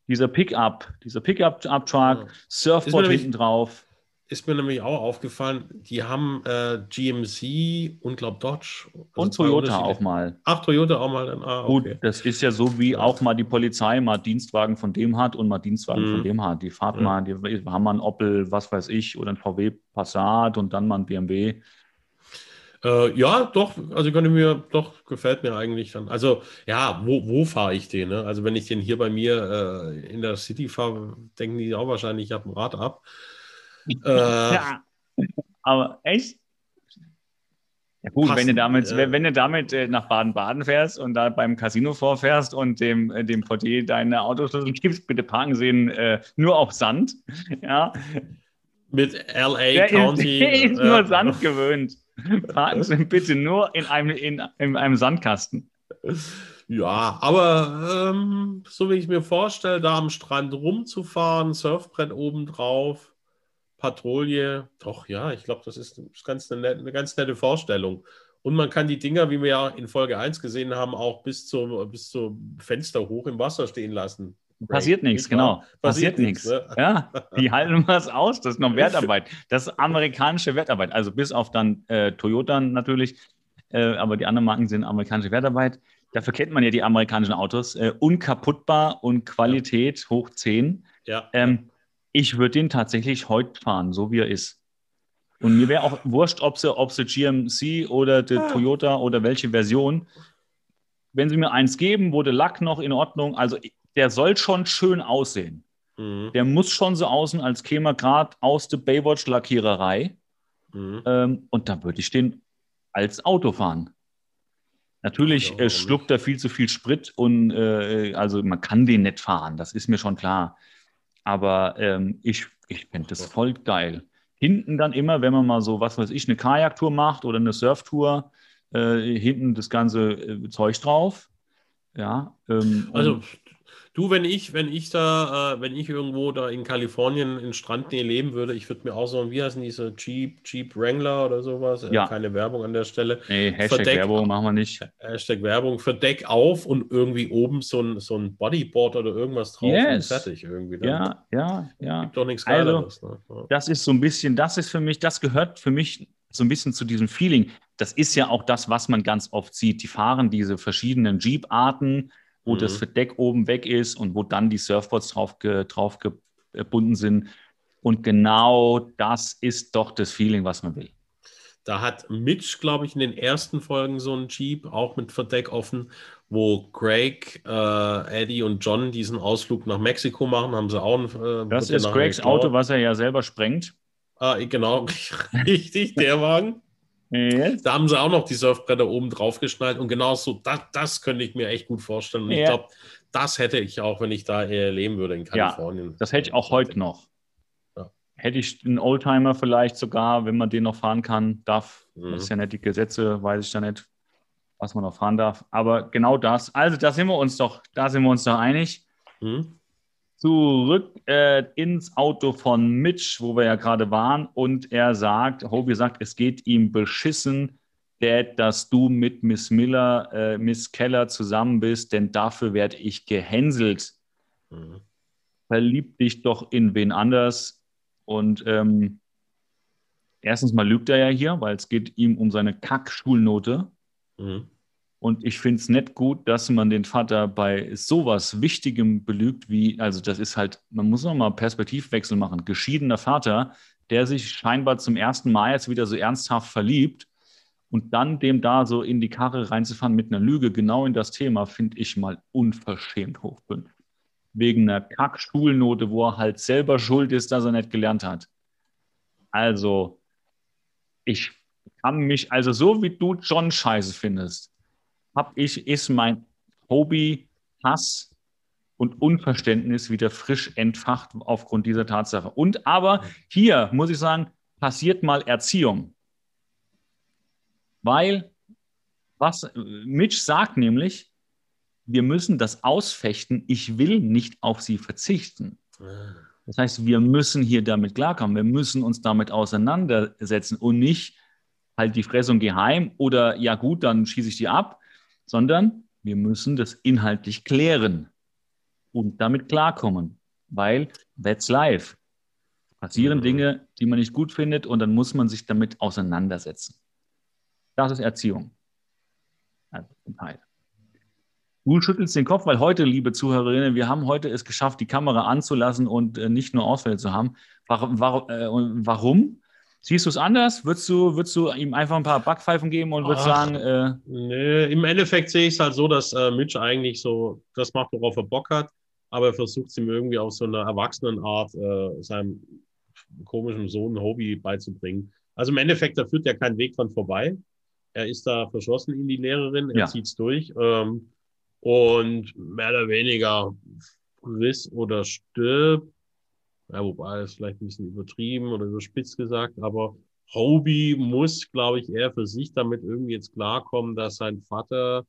dieser Pickup, dieser Pickup-Truck, ja. Surfboard hinten drauf ist mir nämlich auch aufgefallen, die haben äh, GMC und glaube Dodge. Also und Toyota auch mal. Ach, Toyota auch mal. Dann, ah, okay. Gut, das ist ja so, wie auch mal die Polizei mal Dienstwagen von dem hat und mal Dienstwagen mhm. von dem hat. Die fahrt ja. mal, die haben mal einen Opel, was weiß ich, oder ein VW Passat und dann mal ein BMW. Äh, ja, doch, also könnte mir, doch, gefällt mir eigentlich dann. Also, ja, wo, wo fahre ich den? Ne? Also, wenn ich den hier bei mir äh, in der City fahre, denken die auch wahrscheinlich, ich habe ein Rad ab. Äh, ja, aber echt? Ja gut, passend, wenn du damit, äh, wenn du damit äh, nach Baden-Baden fährst und da beim Casino vorfährst und dem, äh, dem Portier deine Autoschlüssel gibst, bitte parken sehen äh, nur auf Sand. Ja. Mit LA der County. Ist, der ist nur Sand gewöhnt. Parken Sie bitte nur in einem, in, in einem Sandkasten. Ja, aber ähm, so wie ich mir vorstelle, da am Strand rumzufahren, Surfbrett oben drauf, Patrouille, doch, ja, ich glaube, das ist, ist ganz eine, eine, ganz nette Vorstellung. Und man kann die Dinger, wie wir ja in Folge 1 gesehen haben, auch bis, zum, bis zum Fenster hoch im Wasser stehen lassen. Passiert nichts, genau. Passiert, Passiert nichts. Ne? Ja, die halten was aus. Das ist noch Wertarbeit. Das ist amerikanische Wertarbeit. Also bis auf dann äh, Toyota natürlich, äh, aber die anderen Marken sind amerikanische Wertarbeit. Dafür kennt man ja die amerikanischen Autos. Äh, unkaputtbar und Qualität ja. hoch 10. Ja. Ähm, ich würde den tatsächlich heute fahren, so wie er ist. Und mir wäre auch wurscht, ob sie, ob sie GMC oder die ah. Toyota oder welche Version. Wenn sie mir eins geben, wo der Lack noch in Ordnung, also der soll schon schön aussehen. Mhm. Der muss schon so aussehen, als käme er gerade aus der Baywatch-Lackiererei. Mhm. Ähm, und da würde ich den als Auto fahren. Natürlich ja, äh, schluckt er viel zu viel Sprit und äh, also man kann den nicht fahren, das ist mir schon klar. Aber ähm, ich, ich finde das voll geil. Hinten dann immer, wenn man mal so, was weiß ich, eine Kajaktour macht oder eine Surftour, äh, hinten das ganze äh, Zeug drauf. Ja. Ähm, also Du, wenn ich, wenn ich da, äh, wenn ich irgendwo da in Kalifornien in Strandnähe leben würde, ich würde mir auch so, wie heißen diese Jeep, Jeep Wrangler oder sowas? Äh, ja. keine Werbung an der Stelle. Nee, Hashtag Verdeck, Werbung machen wir nicht. Hashtag Werbung, Verdeck auf und irgendwie oben so ein, so ein Bodyboard oder irgendwas drauf yes. und fertig irgendwie. Dann. Ja, ja, ja. Gibt doch nichts Geileres. Also, ne? Das ist so ein bisschen, das ist für mich, das gehört für mich so ein bisschen zu diesem Feeling. Das ist ja auch das, was man ganz oft sieht. Die fahren diese verschiedenen Jeep-Arten wo mhm. das Verdeck oben weg ist und wo dann die Surfboards drauf, ge, drauf gebunden sind. Und genau das ist doch das Feeling, was man will. Da hat Mitch, glaube ich, in den ersten Folgen so einen Jeep, auch mit Verdeck offen, wo Greg, äh, Eddie und John diesen Ausflug nach Mexiko machen, haben sie auch. Äh, das ist Gregs Auto, was er ja selber sprengt. Ah, genau, richtig, der Wagen. Yes. Da haben sie auch noch die Surfbretter oben drauf geschnallt und genau so, das, das könnte ich mir echt gut vorstellen. Und ja. ich glaube, das hätte ich auch, wenn ich da leben würde in Kalifornien. Ja, das hätte ich auch heute noch. Ja. Hätte ich einen Oldtimer vielleicht sogar, wenn man den noch fahren kann, darf. Mhm. Das ist ja nicht die Gesetze, weiß ich ja nicht, was man noch fahren darf. Aber genau das. Also da sind wir uns doch, da sind wir uns doch einig. Mhm zurück äh, ins Auto von Mitch, wo wir ja gerade waren, und er sagt, Hobie sagt, es geht ihm beschissen, Dad, dass du mit Miss Miller, äh, Miss Keller zusammen bist, denn dafür werde ich gehänselt. Mhm. Verlieb dich doch in wen anders. Und ähm, erstens mal lügt er ja hier, weil es geht ihm um seine Kack-Schulnote. Mhm. Und ich finde es nicht gut, dass man den Vater bei sowas Wichtigem belügt, wie, also das ist halt, man muss nochmal Perspektivwechsel machen. Geschiedener Vater, der sich scheinbar zum ersten Mal jetzt wieder so ernsthaft verliebt und dann dem da so in die Karre reinzufahren mit einer Lüge, genau in das Thema, finde ich mal unverschämt hoch fünf. Wegen einer Kack-Schulnote, wo er halt selber schuld ist, dass er nicht gelernt hat. Also, ich kann mich, also so wie du John scheiße findest, habe ich, ist mein Hobby, Hass und Unverständnis wieder frisch entfacht aufgrund dieser Tatsache. Und aber hier muss ich sagen, passiert mal Erziehung. Weil Was Mitch sagt nämlich, wir müssen das ausfechten. Ich will nicht auf sie verzichten. Das heißt, wir müssen hier damit klarkommen. Wir müssen uns damit auseinandersetzen und nicht halt die Fressung geheim oder ja gut, dann schieße ich die ab, sondern wir müssen das inhaltlich klären und damit klarkommen, weil that's life. Passieren mhm. Dinge, die man nicht gut findet und dann muss man sich damit auseinandersetzen. Das ist Erziehung. Also Du schüttelst den Kopf, weil heute, liebe Zuhörerinnen, wir haben heute es geschafft, die Kamera anzulassen und äh, nicht nur Ausfälle zu haben. Warum? Siehst du es anders? Würdest du, würdest du ihm einfach ein paar Backpfeifen geben und würdest sagen. Äh, nee, im Endeffekt sehe ich es halt so, dass äh, Mitch eigentlich so das macht, worauf er Bock hat, aber er versucht es ihm irgendwie auf so einer Erwachsenenart äh, seinem komischen Sohn ein Hobby beizubringen. Also im Endeffekt, da führt ja kein Weg dran vorbei. Er ist da verschlossen in die Lehrerin, er ja. zieht es durch. Ähm, und mehr oder weniger friss oder stirb. Ja, wobei das vielleicht ein bisschen übertrieben oder überspitzt gesagt, aber Hobie muss, glaube ich, eher für sich damit irgendwie jetzt klarkommen, dass sein Vater,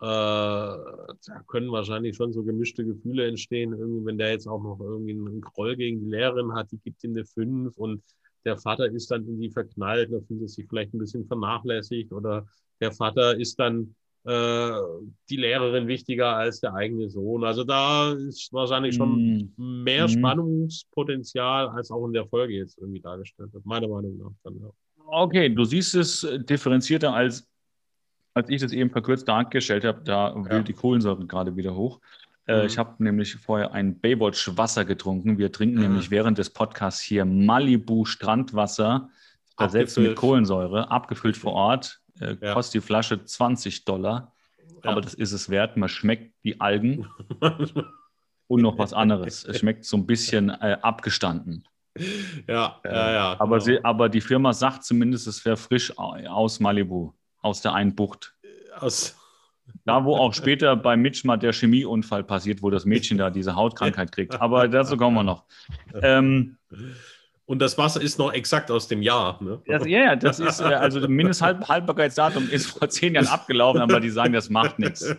äh, da können wahrscheinlich schon so gemischte Gefühle entstehen, irgendwie, wenn der jetzt auch noch irgendwie einen Groll gegen die Lehrerin hat, die gibt ihm eine 5 und der Vater ist dann in die verknallt, da fühlt er sich vielleicht ein bisschen vernachlässigt oder der Vater ist dann die Lehrerin wichtiger als der eigene Sohn. Also da ist wahrscheinlich schon mm. mehr mm. Spannungspotenzial als auch in der Folge jetzt irgendwie dargestellt wird, meiner Meinung nach. Dann, ja. Okay, du siehst es differenzierter als als ich das eben verkürzt dargestellt habe, da will ja. die Kohlensäure gerade wieder hoch. Äh, mhm. Ich habe nämlich vorher ein Baywatch Wasser getrunken. Wir trinken mhm. nämlich während des Podcasts hier Malibu Strandwasser, versetzt mit Kohlensäure, abgefüllt vor Ort. Äh, ja. Kostet die Flasche 20 Dollar. Ja. Aber das ist es wert. Man schmeckt die Algen und noch was anderes. Es schmeckt so ein bisschen äh, abgestanden. Ja, ja, ja. Aber, genau. sie, aber die Firma sagt zumindest, es wäre frisch aus Malibu, aus der einen Bucht. Aus. Da, wo auch später bei Mitch mal der Chemieunfall passiert, wo das Mädchen da diese Hautkrankheit kriegt. Aber dazu kommen wir noch. Ähm, und das Wasser ist noch exakt aus dem Jahr. Ne? Das, ja, das ist, äh, also das Mindesthaltbarkeitsdatum ist vor zehn Jahren abgelaufen, aber die sagen, das macht nichts.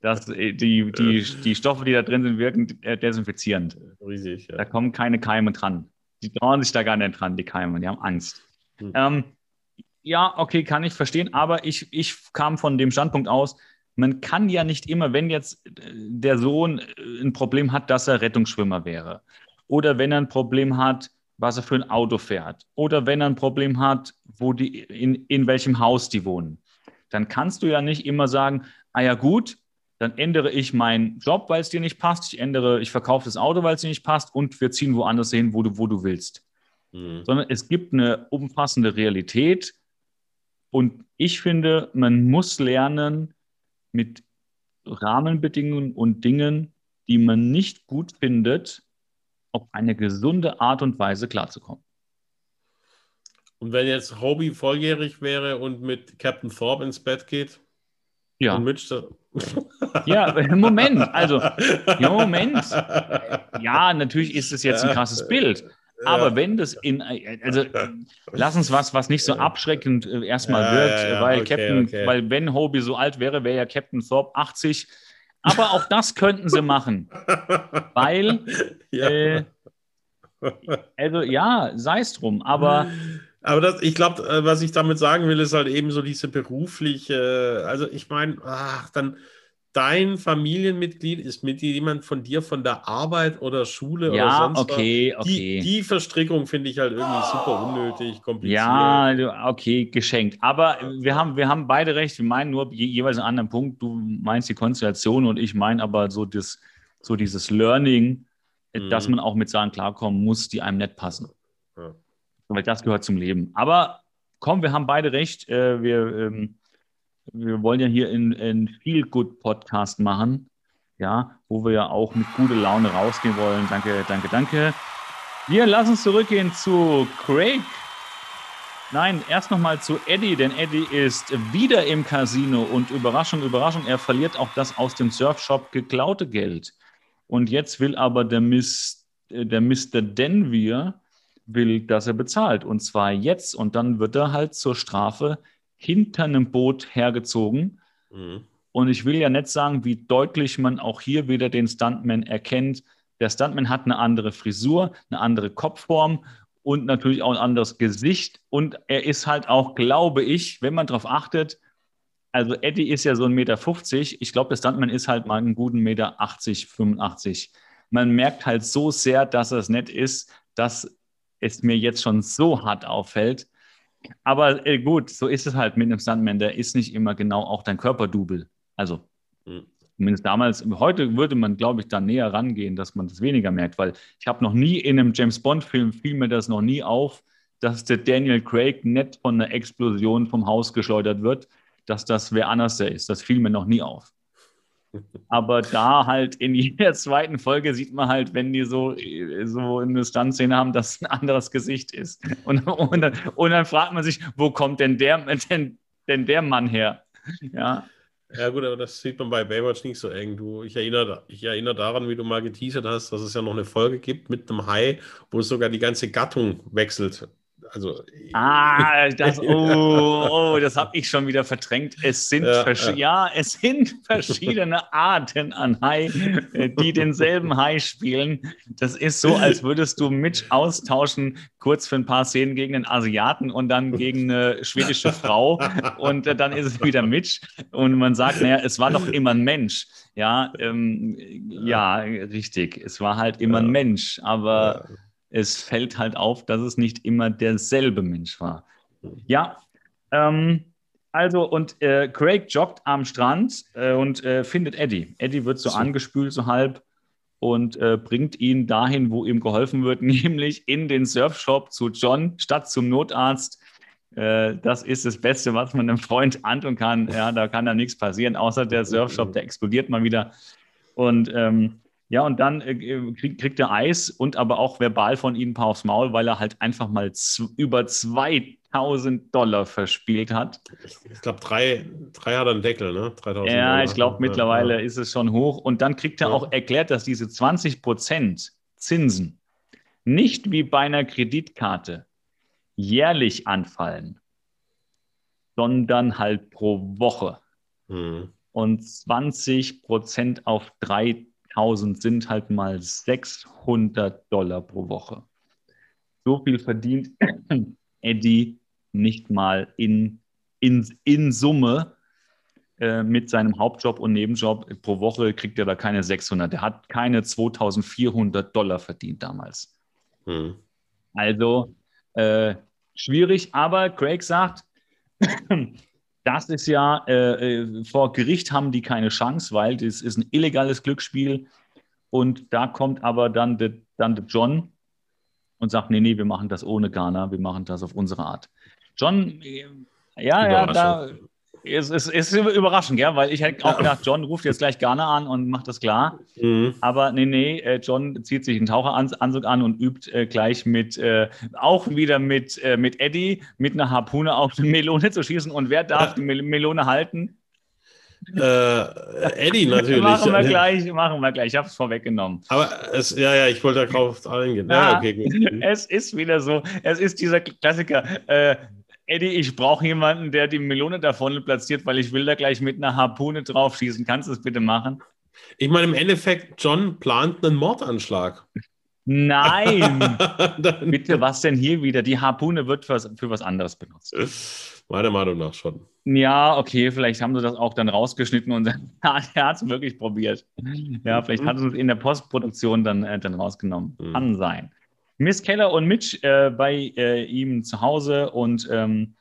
Das, äh, die, die, die Stoffe, die da drin sind, wirken äh, desinfizierend. Riesig, ja. Da kommen keine Keime dran. Die trauen sich da gar nicht dran, die Keime, die haben Angst. Hm. Ähm, ja, okay, kann ich verstehen, aber ich, ich kam von dem Standpunkt aus, man kann ja nicht immer, wenn jetzt der Sohn ein Problem hat, dass er Rettungsschwimmer wäre, oder wenn er ein Problem hat, was er für ein Auto fährt. Oder wenn er ein Problem hat, wo die, in, in welchem Haus die wohnen, dann kannst du ja nicht immer sagen, ah ja gut, dann ändere ich meinen Job, weil es dir nicht passt, ich ändere, ich verkaufe das Auto, weil es dir nicht passt. Und wir ziehen woanders hin, wo du, wo du willst. Mhm. Sondern es gibt eine umfassende Realität. Und ich finde, man muss lernen, mit Rahmenbedingungen und Dingen, die man nicht gut findet, auf eine gesunde Art und Weise klarzukommen. Und wenn jetzt Hobie volljährig wäre und mit Captain Thorpe ins Bett geht? Ja. ja, Moment, also, Moment. Ja, natürlich ist es jetzt ein krasses Bild. Aber ja. wenn das in, also lass uns was, was nicht so abschreckend äh, erstmal ja, wirkt, ja, weil okay, Captain, okay. weil wenn Hobie so alt wäre, wäre ja Captain Thorpe 80 aber auch das könnten sie machen. Weil, ja. Äh, also ja, sei es drum, aber. Aber das, ich glaube, äh, was ich damit sagen will, ist halt eben so diese berufliche, also ich meine, dann dein Familienmitglied ist mit jemand von dir von der Arbeit oder Schule ja, oder sonst okay, was. Die, okay. die Verstrickung finde ich halt irgendwie super unnötig, kompliziert. Ja, okay, geschenkt. Aber wir haben, wir haben beide recht. Wir meinen nur je, jeweils einen anderen Punkt. Du meinst die Konstellation und ich meine aber so, das, so dieses Learning, mhm. dass man auch mit Sachen klarkommen muss, die einem nicht passen. Ja. Weil das gehört zum Leben. Aber komm, wir haben beide recht. Äh, wir ähm, wir wollen ja hier einen Feel-Good-Podcast machen, ja, wo wir ja auch mit guter Laune rausgehen wollen. Danke, danke, danke. Wir lassen uns zurückgehen zu Craig. Nein, erst nochmal zu Eddie, denn Eddie ist wieder im Casino und Überraschung, Überraschung, er verliert auch das aus dem Surfshop geklaute Geld. Und jetzt will aber der, Miss, äh, der Mr. Denver will, dass er bezahlt. Und zwar jetzt. Und dann wird er halt zur Strafe hinter einem Boot hergezogen. Mhm. Und ich will ja nicht sagen, wie deutlich man auch hier wieder den Stuntman erkennt. Der Stuntman hat eine andere Frisur, eine andere Kopfform und natürlich auch ein anderes Gesicht. Und er ist halt auch, glaube ich, wenn man darauf achtet, also Eddie ist ja so ein Meter 50. Ich glaube, der Stuntman ist halt mal einen guten Meter 80, 85. Man merkt halt so sehr, dass es nett ist, dass es mir jetzt schon so hart auffällt. Aber äh, gut, so ist es halt mit einem Stuntman. Der ist nicht immer genau auch dein Körperdouble. Also mhm. zumindest damals. Heute würde man, glaube ich, da näher rangehen, dass man das weniger merkt, weil ich habe noch nie in einem James Bond-Film fiel mir das noch nie auf, dass der Daniel Craig nicht von einer Explosion vom Haus geschleudert wird, dass das wer anders der ist. Das fiel mir noch nie auf. Aber da halt in jeder zweiten Folge sieht man halt, wenn die so, so eine Stuntszene haben, dass ein anderes Gesicht ist. Und, und, dann, und dann fragt man sich, wo kommt denn der, denn, denn der Mann her? Ja. Ja, gut, aber das sieht man bei Baywatch nicht so eng. Du, ich, erinnere, ich erinnere daran, wie du mal geteasert hast, dass es ja noch eine Folge gibt mit einem Hai, wo es sogar die ganze Gattung wechselt. Also, ah, das, oh, oh das habe ich schon wieder verdrängt. Es sind, ja, ja. ja, es sind verschiedene Arten an Hai, äh, die denselben Hai spielen. Das ist so, als würdest du Mitch austauschen, kurz für ein paar Szenen gegen einen Asiaten und dann gegen eine schwedische Frau. Und äh, dann ist es wieder Mitch. Und man sagt, naja, es war doch immer ein Mensch. Ja, ähm, ja, richtig. Es war halt immer ein Mensch. Aber es fällt halt auf, dass es nicht immer derselbe Mensch war. Ja, ähm, also und äh, Craig joggt am Strand äh, und äh, findet Eddie. Eddie wird so, so. angespült, so halb und äh, bringt ihn dahin, wo ihm geholfen wird, nämlich in den Surfshop zu John statt zum Notarzt. Äh, das ist das Beste, was man einem Freund antun kann. Ja, da kann da nichts passieren, außer der Surfshop, der explodiert mal wieder. Und ähm, ja, und dann äh, krieg, kriegt er Eis und aber auch verbal von ihnen ein paar aufs Maul, weil er halt einfach mal zu, über 2000 Dollar verspielt hat. Ich, glaube, drei, drei hat er einen Deckel, ne? 3000 ja, Dollar. ich glaube, mittlerweile ja. ist es schon hoch. Und dann kriegt er ja. auch erklärt, dass diese 20 Prozent Zinsen nicht wie bei einer Kreditkarte jährlich anfallen, sondern halt pro Woche. Mhm. Und 20 Prozent auf drei 1000 sind halt mal 600 Dollar pro Woche. So viel verdient Eddie nicht mal in, in, in Summe äh, mit seinem Hauptjob und Nebenjob. Pro Woche kriegt er da keine 600. Er hat keine 2400 Dollar verdient damals. Hm. Also äh, schwierig, aber Craig sagt, das ist ja, äh, äh, vor Gericht haben die keine Chance, weil das ist ein illegales Glücksspiel. Und da kommt aber dann der dann John und sagt, nee, nee, wir machen das ohne Ghana, wir machen das auf unsere Art. John, äh, ja, ja, da ist, ist, ist überraschend, ja, weil ich hätte auch gedacht, John ruft jetzt gleich Ghana an und macht das klar. Mhm. Aber nee, nee, äh, John zieht sich einen Taucheranzug an und übt äh, gleich mit, äh, auch wieder mit, äh, mit Eddie, mit einer Harpune auf eine Melone zu schießen. Und wer darf die Mel Melone halten? Äh, Eddie natürlich. machen wir gleich, machen wir gleich. Ich habe es vorweggenommen. Aber es, ja, ja, ich wollte darauf eingehen. Ja, ja, okay, gut. Es ist wieder so, es ist dieser Klassiker. Eddie, ich brauche jemanden, der die Melone da vorne platziert, weil ich will da gleich mit einer Harpune drauf schießen. Kannst du es bitte machen? Ich meine, im Endeffekt, John plant einen Mordanschlag. Nein! bitte, was denn hier wieder? Die Harpune wird für, für was anderes benutzt. Meiner Meinung nach schon. Ja, okay, vielleicht haben sie das auch dann rausgeschnitten und er hat es wirklich probiert. Ja, vielleicht mhm. hat es in der Postproduktion dann, äh, dann rausgenommen. Mhm. Kann sein. Miss Keller und Mitch äh, bei äh, ihm zu Hause und ähm,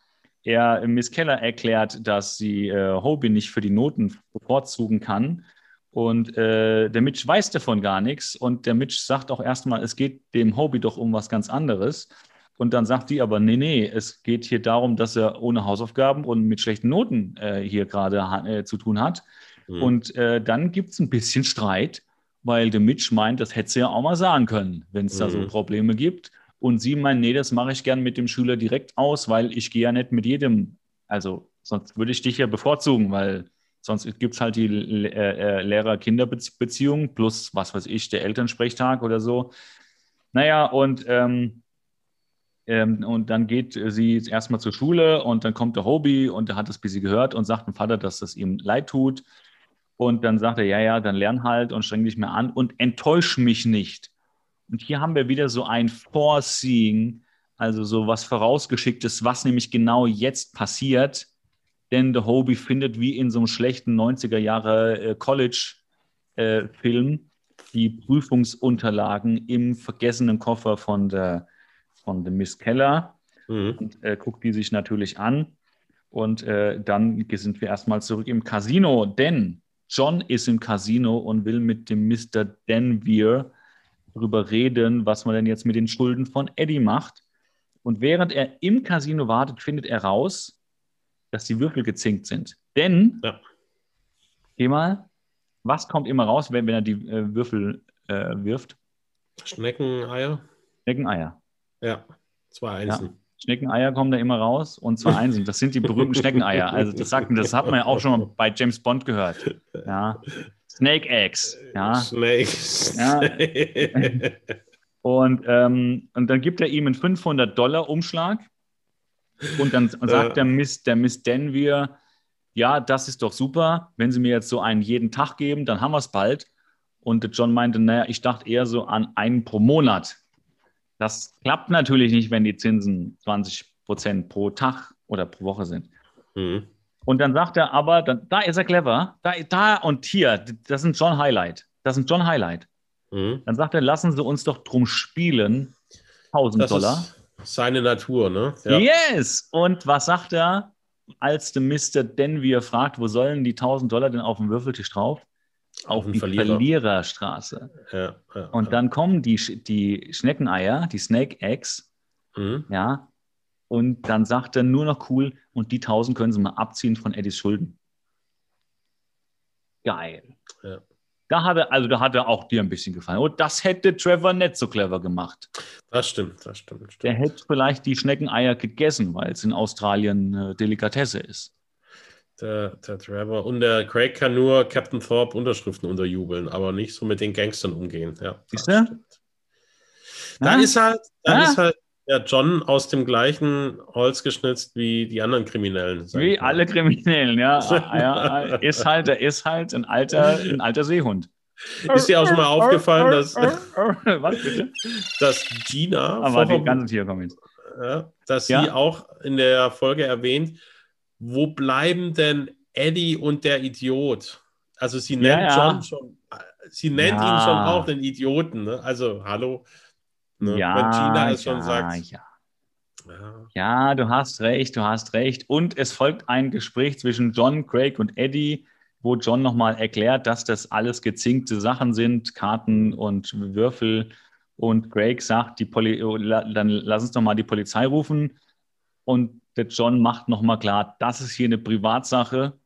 er, Miss Keller erklärt, dass sie äh, Hobie nicht für die Noten bevorzugen kann. Und äh, der Mitch weiß davon gar nichts. Und der Mitch sagt auch erstmal, es geht dem Hobie doch um was ganz anderes. Und dann sagt die aber, nee, nee, es geht hier darum, dass er ohne Hausaufgaben und mit schlechten Noten äh, hier gerade äh, zu tun hat. Mhm. Und äh, dann gibt es ein bisschen Streit weil der Mitch meint, das hätte sie ja auch mal sagen können, wenn es mhm. da so mhm. Probleme gibt. Und sie meint, nee, das mache ich gern mit dem Schüler direkt aus, weil ich gehe ja nicht mit jedem, also sonst würde ich dich ja bevorzugen, weil sonst gibt es halt die äh, äh, Lehrer-Kinder-Beziehung plus, was weiß ich, der Elternsprechtag oder so. Naja, und ähm, Ähm, und dann geht sie erstmal zur Schule und dann kommt der Hobie und der hat das bisschen gehört und sagt dem Vater, dass das ihm leid tut. Und dann sagt er, ja, ja, dann lern halt und streng dich mehr an und enttäusch mich nicht. Und hier haben wir wieder so ein Foreseeing, also so was vorausgeschicktes, was nämlich genau jetzt passiert. Denn der Hobie findet wie in so einem schlechten 90er Jahre äh, College-Film äh, die Prüfungsunterlagen im vergessenen Koffer von der, von der Miss Keller mhm. und äh, guckt die sich natürlich an. Und äh, dann sind wir erstmal zurück im Casino, denn John ist im Casino und will mit dem Mr. Denvere darüber reden, was man denn jetzt mit den Schulden von Eddie macht. Und während er im Casino wartet, findet er raus, dass die Würfel gezinkt sind. Denn, ja. geh mal, was kommt immer raus, wenn, wenn er die äh, Würfel äh, wirft? Schneckeneier. Schneckeneier. Ja, zwei Einsen. Ja. Schneckeneier kommen da immer raus und zwei Einsen. Das sind die berühmten Schneckeneier. Also das sagt das hat man ja auch schon mal bei James Bond gehört. Ja. Snake Eggs. Ja. Snakes. Ja. Und, ähm, und dann gibt er ihm einen 500 Dollar Umschlag und dann sagt der Miss, der Miss Denvir, ja, das ist doch super. Wenn Sie mir jetzt so einen jeden Tag geben, dann haben wir es bald. Und John meinte, naja, ich dachte eher so an einen pro Monat. Das klappt natürlich nicht, wenn die Zinsen 20 Prozent pro Tag oder pro Woche sind. Mhm. Und dann sagt er aber, dann, da ist er clever, da, da und hier, das ein John Highlight. Das ein John Highlight. Mhm. Dann sagt er, lassen Sie uns doch drum spielen. 1000 das Dollar. Ist seine Natur, ne? Ja. Yes! Und was sagt er? als der Mr. Denvir fragt, wo sollen die 1000 Dollar denn auf dem Würfeltisch drauf? Auf, die Verlierer. Verliererstraße. Ja, ja, und dann kommen die, die Schneckeneier, die Snake Eggs, mhm. ja, und dann sagt er nur noch cool, und die 1000 können sie mal abziehen von Eddies Schulden. Geil. Ja. Da hat er, also da hat er auch dir ein bisschen gefallen. Und das hätte Trevor nicht so clever gemacht. Das stimmt, das stimmt. stimmt. Der hätte vielleicht die Schneckeneier gegessen, weil es in Australien eine Delikatesse ist. Der, der Trevor und der Craig kann nur Captain Thorpe Unterschriften unterjubeln, aber nicht so mit den Gangstern umgehen. Ja, Siehst du? Da ist halt, da ist halt ja, John aus dem gleichen Holz geschnitzt wie die anderen Kriminellen. Wie alle Kriminellen, ja. ja. Ist halt, er ist halt ein alter, ein alter Seehund. Ist dir auch schon mal aufgefallen, dass, Was, bitte? dass Gina, Aber die ganzen Tiere kommen jetzt. Ja, dass ja? sie auch in der Folge erwähnt, wo bleiben denn Eddie und der Idiot? Also sie nennt ja, John schon, sie nennt ihn schon auch den Idioten. Ne? Also hallo. Ne? Ja, Wenn Gina es ja, schon sagt. Ja. ja. Ja, du hast recht, du hast recht. Und es folgt ein Gespräch zwischen John, Craig und Eddie, wo John nochmal erklärt, dass das alles gezinkte Sachen sind, Karten und Würfel. Und Craig sagt, die Poli oh, dann lass uns doch mal die Polizei rufen. Und der John macht nochmal klar, das ist hier eine Privatsache,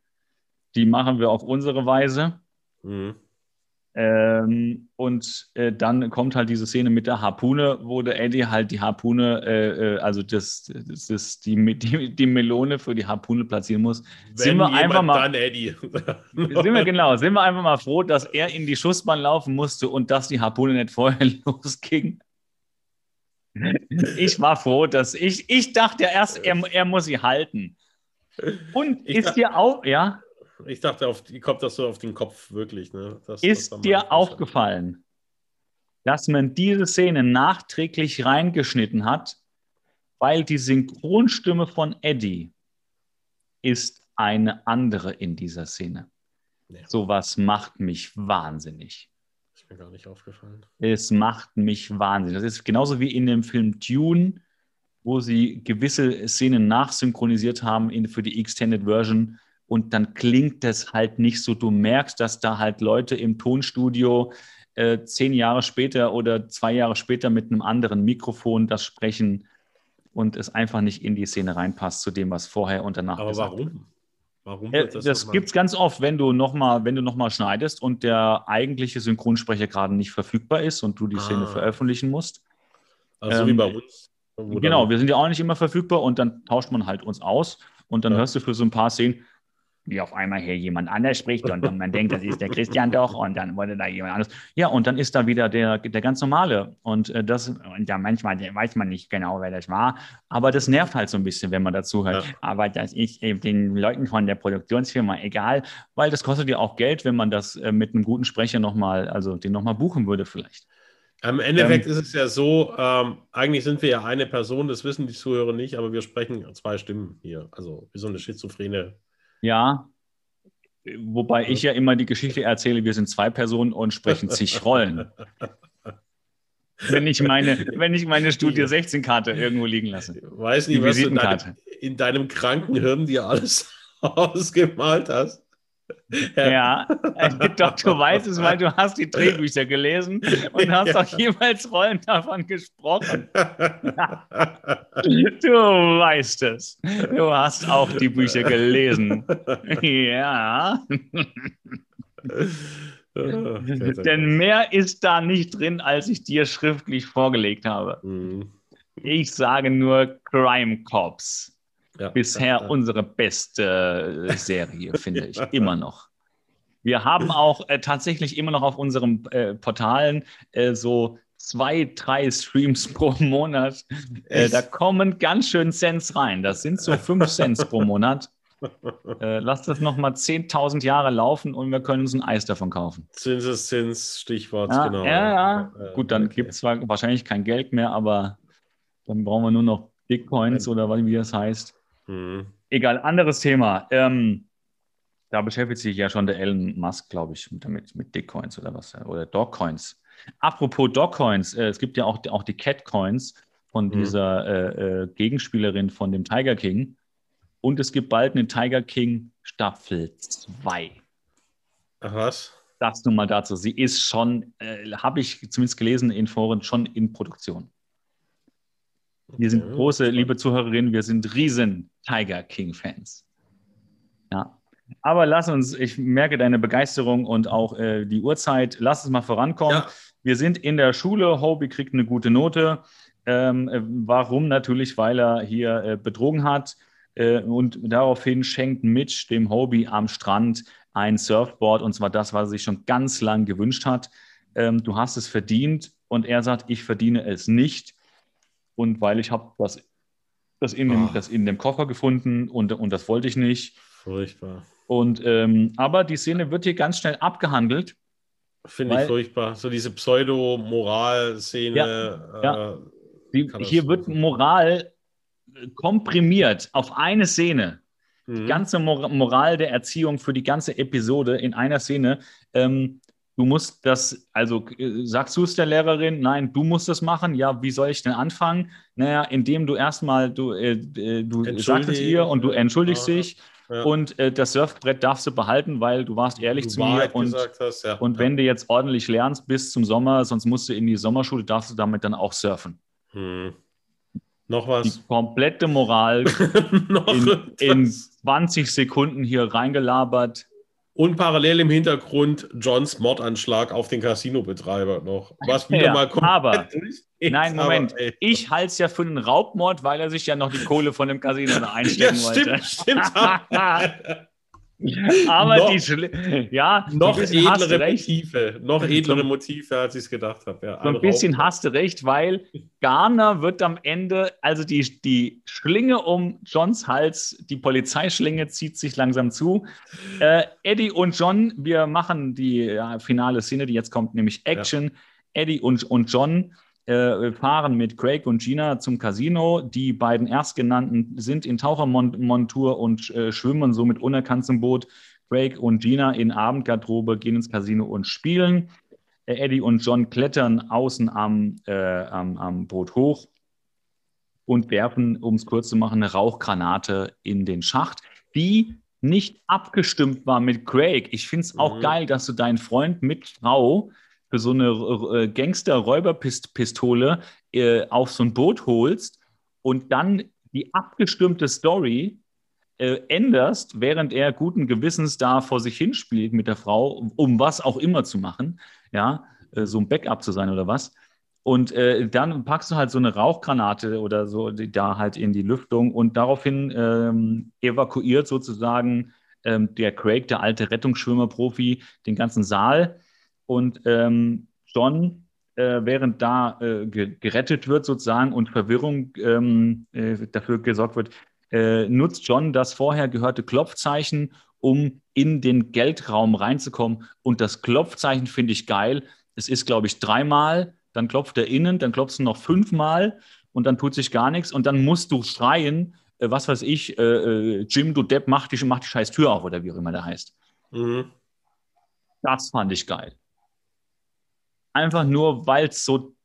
die machen wir auf unsere Weise. Mhm. Ähm, und äh, dann kommt halt diese Szene mit der Harpune, wo der Eddie halt die Harpune, äh, äh also das, das, das die, die, die, Melone für die Harpune platzieren muss. Wenn sind wir einfach mal, dann Eddie. sind wir genau, sind wir einfach mal froh, dass er in die Schussbahn laufen musste und dass die Harpune nicht vorher losging. Ich war froh, dass ich, ich dachte ja erst, er, er muss sie halten. Und ich ist dir auch, ja? Ich dachte, auf, kommt das so auf den Kopf wirklich. Ne? Das, ist das dir aufgefallen, dass man diese Szene nachträglich reingeschnitten hat, weil die Synchronstimme von Eddie ist eine andere in dieser Szene. Nee. Sowas macht mich wahnsinnig. Mir gar nicht aufgefallen. Es macht mich wahnsinnig. Das ist genauso wie in dem Film Dune, wo sie gewisse Szenen nachsynchronisiert haben in, für die Extended Version und dann klingt das halt nicht so. Du merkst, dass da halt Leute im Tonstudio äh, zehn Jahre später oder zwei Jahre später mit einem anderen Mikrofon das sprechen und es einfach nicht in die Szene reinpasst zu dem, was vorher und danach Aber warum? Wird. Warum äh, das, das gibt es ganz oft, wenn du nochmal, wenn du nochmal schneidest und der eigentliche Synchronsprecher gerade nicht verfügbar ist und du die ah. Szene veröffentlichen musst. Also ähm, wie bei uns. Genau, wir sind ja auch nicht immer verfügbar und dann tauscht man halt uns aus und dann ja. hörst du für so ein paar Szenen, wie auf einmal hier jemand anders spricht und, man denkt, das ist der Christian doch und dann wurde da jemand anders. Ja, und dann ist da wieder der, der ganz normale und äh, das, und ja, manchmal weiß man nicht genau, wer das war, aber das nervt halt so ein bisschen, wenn man dazu hört. Ja. Aber das ist eben den Leuten von der Produktionsfirma egal, weil das kostet ja auch Geld, wenn man das äh, mit einem guten Sprecher nochmal, also den nochmal buchen würde vielleicht. Im Endeffekt ähm, ist es ja so, ähm, eigentlich sind wir ja eine Person, das wissen die Zuhörer nicht, aber wir sprechen zwei Stimmen hier. Also wie so eine schizophrene ja, wobei ich ja immer die Geschichte erzähle, wir sind zwei Personen und sprechen zig Rollen. wenn ich meine, wenn ich meine Studie 16-Karte irgendwo liegen lasse. Ich weiß nicht, was du in deinem, in deinem kranken Hirn dir alles ausgemalt hast. Ja, doch, du weißt es, weil du hast die Drehbücher gelesen und hast auch jeweils Rollen davon gesprochen. du weißt es. Du hast auch die Bücher gelesen. Ja. Denn mehr ist da nicht drin, als ich dir schriftlich vorgelegt habe. Mhm. Ich sage nur Crime Cops. Ja, Bisher ja, unsere beste äh, Serie, finde ich, immer noch. Wir haben auch äh, tatsächlich immer noch auf unseren äh, Portalen äh, so zwei, drei Streams pro Monat. Äh, da kommen ganz schön Cents rein. Das sind so fünf Cents pro Monat. Äh, lass das nochmal 10.000 Jahre laufen und wir können uns ein Eis davon kaufen. Zinseszins, Stichwort, ja, genau. Ja, ja. Gut, dann okay. gibt es zwar wahrscheinlich kein Geld mehr, aber dann brauchen wir nur noch Bitcoins oder wie das heißt. Mhm. Egal, anderes Thema. Ähm, da beschäftigt sich ja schon der Elon Musk, glaube ich, damit, mit Dickcoins oder was, oder Dogcoins. Apropos Dogcoins, äh, es gibt ja auch, auch die Catcoins von mhm. dieser äh, äh, Gegenspielerin von dem Tiger King. Und es gibt bald eine Tiger King Staffel 2. Ach was? Das nun mal dazu. Sie ist schon, äh, habe ich zumindest gelesen in Foren, schon in Produktion. Wir sind große, liebe Zuhörerinnen, wir sind riesen Tiger King-Fans. Ja. Aber lass uns, ich merke deine Begeisterung und auch äh, die Uhrzeit, lass uns mal vorankommen. Ja. Wir sind in der Schule, Hobie kriegt eine gute Note. Ähm, äh, warum? Natürlich, weil er hier äh, betrogen hat. Äh, und daraufhin schenkt Mitch dem Hobie am Strand ein Surfboard, und zwar das, was er sich schon ganz lang gewünscht hat. Ähm, du hast es verdient. Und er sagt, ich verdiene es nicht und weil ich habe das, das, in dem, oh. das in dem Koffer gefunden und, und das wollte ich nicht. Furchtbar. Und, ähm, aber die Szene wird hier ganz schnell abgehandelt. Finde ich furchtbar. So diese Pseudo-Moral-Szene. Ja, ja. Die, hier wird Moral äh, komprimiert auf eine Szene. Mhm. Die ganze Moral der Erziehung für die ganze Episode in einer Szene. Ähm, du musst das, also äh, sagst du es der Lehrerin, nein, du musst das machen. Ja, wie soll ich denn anfangen? Naja, indem du erstmal, du, äh, äh du sagst es ihr und du entschuldigst ja, dich. Ja. Und äh, das Surfbrett darfst du behalten, weil du warst ehrlich du zu mir. Und, hast, ja. und wenn du jetzt ordentlich lernst bis zum Sommer, sonst musst du in die Sommerschule, darfst du damit dann auch surfen. Hm. Noch was? Die komplette Moral in, in 20 Sekunden hier reingelabert. Und parallel im Hintergrund Johns Mordanschlag auf den Casinobetreiber noch. Was wieder ja, mal kommt. Aber, nein, Moment. Aber, ich halte es ja für einen Raubmord, weil er sich ja noch die Kohle von dem Casino einstecken ja, stimmt, wollte. Stimmt, stimmt. Aber noch, die ja, noch edlere Motive, noch edlere Motive, als ich es gedacht habe. Ja, so ein bisschen hast du recht, weil Garner wird am Ende, also die, die Schlinge um Johns Hals, die Polizeischlinge zieht sich langsam zu. Äh, Eddie und John, wir machen die ja, finale Szene, die jetzt kommt, nämlich Action. Ja. Eddie und, und John äh, fahren mit Craig und Gina zum Casino. Die beiden Erstgenannten sind in Tauchermontur und äh, schwimmen somit unerkannt zum Boot. Craig und Gina in Abendgarderobe gehen ins Casino und spielen. Äh, Eddie und John klettern außen am, äh, am, am Boot hoch und werfen, um es kurz zu machen, eine Rauchgranate in den Schacht, die nicht abgestimmt war mit Craig. Ich finde es auch mhm. geil, dass du deinen Freund mit Frau für so eine äh, Gangster-Räuberpistole äh, auf so ein Boot holst und dann die abgestimmte Story äh, änderst, während er guten Gewissens da vor sich hinspielt mit der Frau, um was auch immer zu machen, ja, äh, so ein Backup zu sein oder was. Und äh, dann packst du halt so eine Rauchgranate oder so da halt in die Lüftung und daraufhin ähm, evakuiert sozusagen ähm, der Craig, der alte Rettungsschwimmer-Profi, den ganzen Saal. Und ähm, John, äh, während da äh, gerettet wird sozusagen und Verwirrung ähm, äh, dafür gesorgt wird, äh, nutzt John das vorher gehörte Klopfzeichen, um in den Geldraum reinzukommen. Und das Klopfzeichen finde ich geil. Es ist, glaube ich, dreimal, dann klopft er innen, dann klopfst du noch fünfmal und dann tut sich gar nichts und dann musst du schreien, äh, was weiß ich, äh, Jim, du Depp, mach die, mach die scheiß Tür auf oder wie auch immer der heißt. Mhm. Das fand ich geil. Einfach nur, weil es so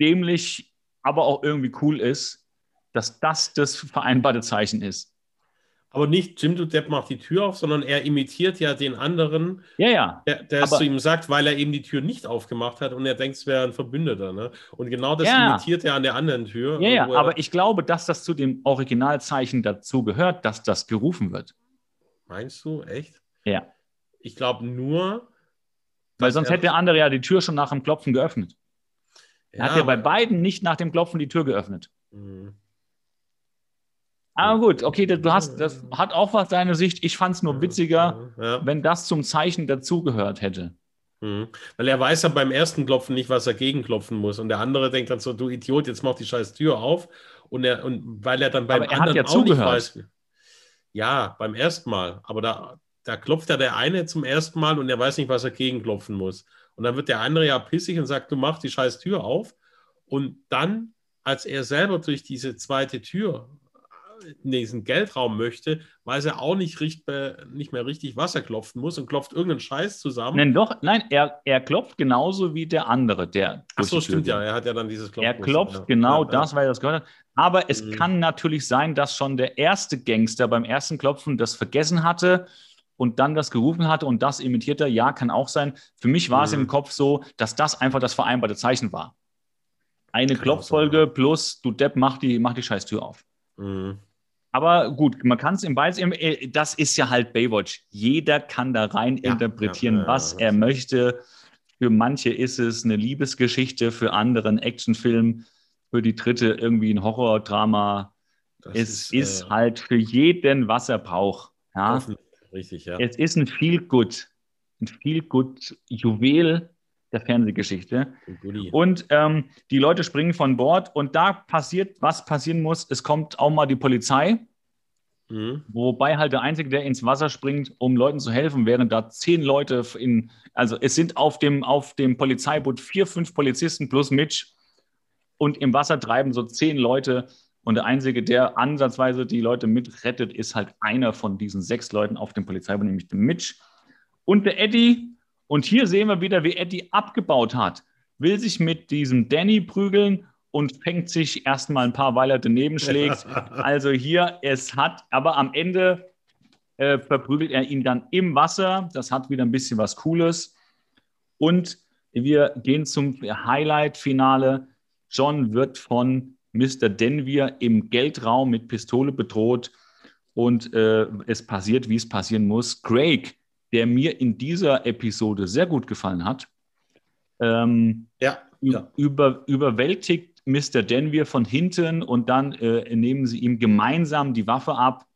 dämlich, aber auch irgendwie cool ist, dass das das vereinbarte Zeichen ist. Aber nicht Jim Depp macht die Tür auf, sondern er imitiert ja den anderen, ja, ja. der, der es zu ihm sagt, weil er eben die Tür nicht aufgemacht hat und er denkt, es wäre ein Verbündeter. Ne? Und genau das ja. imitiert er an der anderen Tür. Ja, ja, aber ich glaube, dass das zu dem Originalzeichen dazu gehört, dass das gerufen wird. Meinst du, echt? Ja. Ich glaube nur. Weil sonst hätte der andere ja die Tür schon nach dem Klopfen geöffnet. Er hat ja bei beiden nicht nach dem Klopfen die Tür geöffnet. Mhm. Aber gut, okay, du hast, das hat auch was deine Sicht. Ich fand es nur witziger, ja. wenn das zum Zeichen dazugehört hätte. Mhm. Weil er weiß ja beim ersten Klopfen nicht, was er gegenklopfen muss. Und der andere denkt dann so, du Idiot, jetzt mach die scheiß Tür auf. Und, er, und weil er dann beim Aber er anderen ja auch zugehört. nicht weiß. Ja, beim ersten Mal. Aber da, da klopft ja der eine zum ersten Mal und er weiß nicht, was er gegenklopfen muss. Und dann wird der andere ja pissig und sagt, du mach die scheiß Tür auf. Und dann, als er selber durch diese zweite Tür in diesen Geldraum möchte, weiß er auch nicht, nicht mehr richtig Wasser klopfen muss und klopft irgendeinen Scheiß zusammen. Nein, doch, nein, er, er klopft genauso wie der andere, der. Ach so, stimmt ja, er hat ja dann dieses Klopfen. Er klopft ja. genau ja, das, weil er das gehört hat. Aber es mhm. kann natürlich sein, dass schon der erste Gangster beim ersten Klopfen das vergessen hatte und dann das gerufen hatte und das imitiert er. Ja, kann auch sein. Für mich war mhm. es im Kopf so, dass das einfach das vereinbarte Zeichen war. Eine Klopffolge ja. plus du Depp, mach die, mach die scheiß Tür auf. Mhm. Aber gut, man kann es im Weiß, äh, das ist ja halt Baywatch. Jeder kann da rein ja, interpretieren, ja, was er möchte. Für manche ist es eine Liebesgeschichte, für andere ein Actionfilm, für die dritte irgendwie ein Horrordrama. Das es ist, ist äh, halt für jeden, was er braucht. Ja? Richtig, ja. Es ist ein Feel-Good, ein Feel-Good-Juwel der Fernsehgeschichte. Und ähm, die Leute springen von Bord und da passiert, was passieren muss. Es kommt auch mal die Polizei, mhm. wobei halt der Einzige, der ins Wasser springt, um Leuten zu helfen, während da zehn Leute in, also es sind auf dem, auf dem Polizeiboot vier, fünf Polizisten plus Mitch und im Wasser treiben so zehn Leute. Und der Einzige, der ansatzweise die Leute mitrettet, ist halt einer von diesen sechs Leuten auf dem Polizeiboot, nämlich der Mitch. Und der Eddie, und hier sehen wir wieder, wie Eddie abgebaut hat. Will sich mit diesem Danny prügeln und fängt sich erstmal ein paar, weil er daneben schlägt. also hier, es hat, aber am Ende äh, verprügelt er ihn dann im Wasser. Das hat wieder ein bisschen was Cooles. Und wir gehen zum Highlight-Finale. John wird von Mr. Denvir im Geldraum mit Pistole bedroht und äh, es passiert, wie es passieren muss. Craig der mir in dieser Episode sehr gut gefallen hat. Ähm, ja, ja. Über, überwältigt Mr. Denver von hinten und dann äh, nehmen sie ihm gemeinsam die Waffe ab.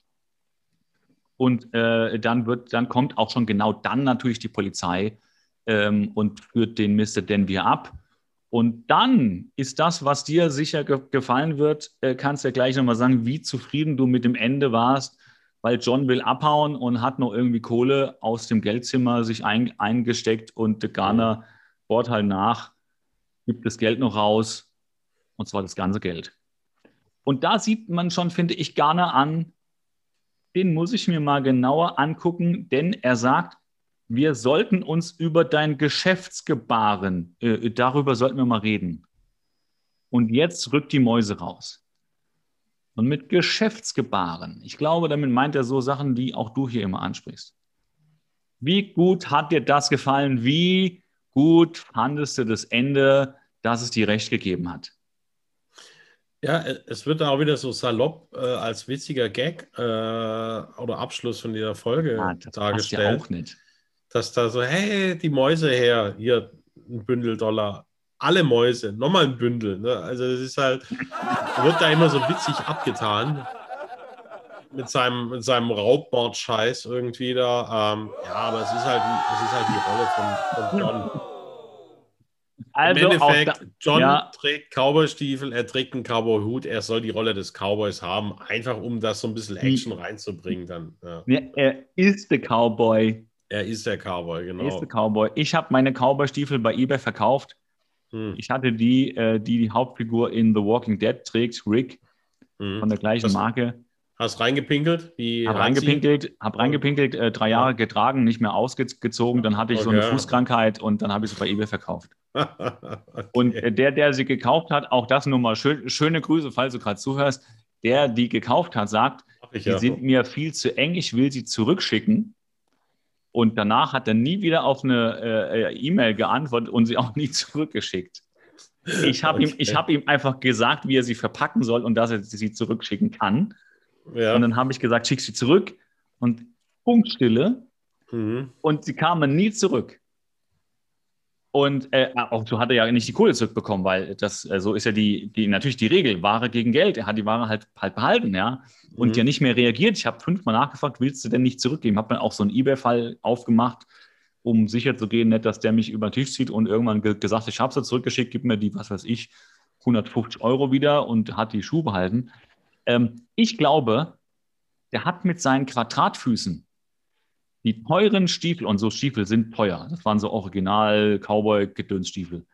Und äh, dann, wird, dann kommt auch schon genau dann natürlich die Polizei ähm, und führt den Mr. Denver ab. Und dann ist das, was dir sicher ge gefallen wird, äh, kannst du ja gleich nochmal sagen, wie zufrieden du mit dem Ende warst weil John will abhauen und hat noch irgendwie Kohle aus dem Geldzimmer sich ein, eingesteckt und de Garner bohrt halt nach, gibt das Geld noch raus und zwar das ganze Geld. Und da sieht man schon, finde ich, Garner an, den muss ich mir mal genauer angucken, denn er sagt, wir sollten uns über dein Geschäftsgebaren, äh, darüber sollten wir mal reden. Und jetzt rückt die Mäuse raus und mit Geschäftsgebaren. Ich glaube, damit meint er so Sachen, die auch du hier immer ansprichst. Wie gut hat dir das gefallen? Wie gut fandest du das Ende, dass es dir recht gegeben hat? Ja, es wird auch wieder so salopp äh, als witziger Gag äh, oder Abschluss von dieser Folge ja, das dargestellt. Ja auch nicht. Dass da so, hey, die Mäuse her, hier ein Bündel Dollar alle Mäuse, nochmal ein Bündel. Ne? Also das ist halt, wird da immer so witzig abgetan. mit seinem, mit seinem Raubbart-Scheiß irgendwie da. Ähm, ja, aber es ist halt, es ist halt die Rolle von, von John. Also Im Endeffekt, da, John ja. trägt Cowboy-Stiefel, er trägt einen Cowboy-Hut, er soll die Rolle des Cowboys haben, einfach um das so ein bisschen Action reinzubringen dann. Ja. Ja, er ist der Cowboy. Er ist der Cowboy, genau. Er ist der Cowboy. Ich habe meine Cowboy-Stiefel bei eBay verkauft. Hm. Ich hatte die, äh, die die Hauptfigur in The Walking Dead trägt, Rick, hm. von der gleichen hast, Marke. Hast reingepinkelt? Wie hab reingepinkelt, hab reingepinkelt, äh, drei Jahre getragen, nicht mehr ausgezogen. Dann hatte ich okay. so eine Fußkrankheit und dann habe ich sie bei eBay verkauft. okay. Und äh, der, der sie gekauft hat, auch das nur mal schön, schöne Grüße, falls du gerade zuhörst. Der, die gekauft hat, sagt, die ja. sind mir viel zu eng, ich will sie zurückschicken. Und danach hat er nie wieder auf eine äh, äh E-Mail geantwortet und sie auch nie zurückgeschickt. Ich habe ihm, hab ihm einfach gesagt, wie er sie verpacken soll und dass er sie zurückschicken kann. Ja. Und dann habe ich gesagt, schick sie zurück. Und Punktstille. Mhm. Und sie kamen nie zurück. Und äh, auch so hat er ja nicht die Kohle zurückbekommen, weil das äh, so ist ja die, die natürlich die Regel, Ware gegen Geld. Er hat die Ware halt, halt behalten, ja. Und mhm. ja nicht mehr reagiert. Ich habe fünfmal nachgefragt, willst du denn nicht zurückgeben? Habe dann auch so einen Ebay-Fall aufgemacht, um sicher zu gehen, nicht, dass der mich über den Tisch zieht und irgendwann ge gesagt, ich habe sie zurückgeschickt, gib mir die, was weiß ich, 150 Euro wieder und hat die Schuhe behalten. Ähm, ich glaube, der hat mit seinen Quadratfüßen die teuren Stiefel, und so Stiefel sind teuer, das waren so original Cowboy-Gedönsstiefel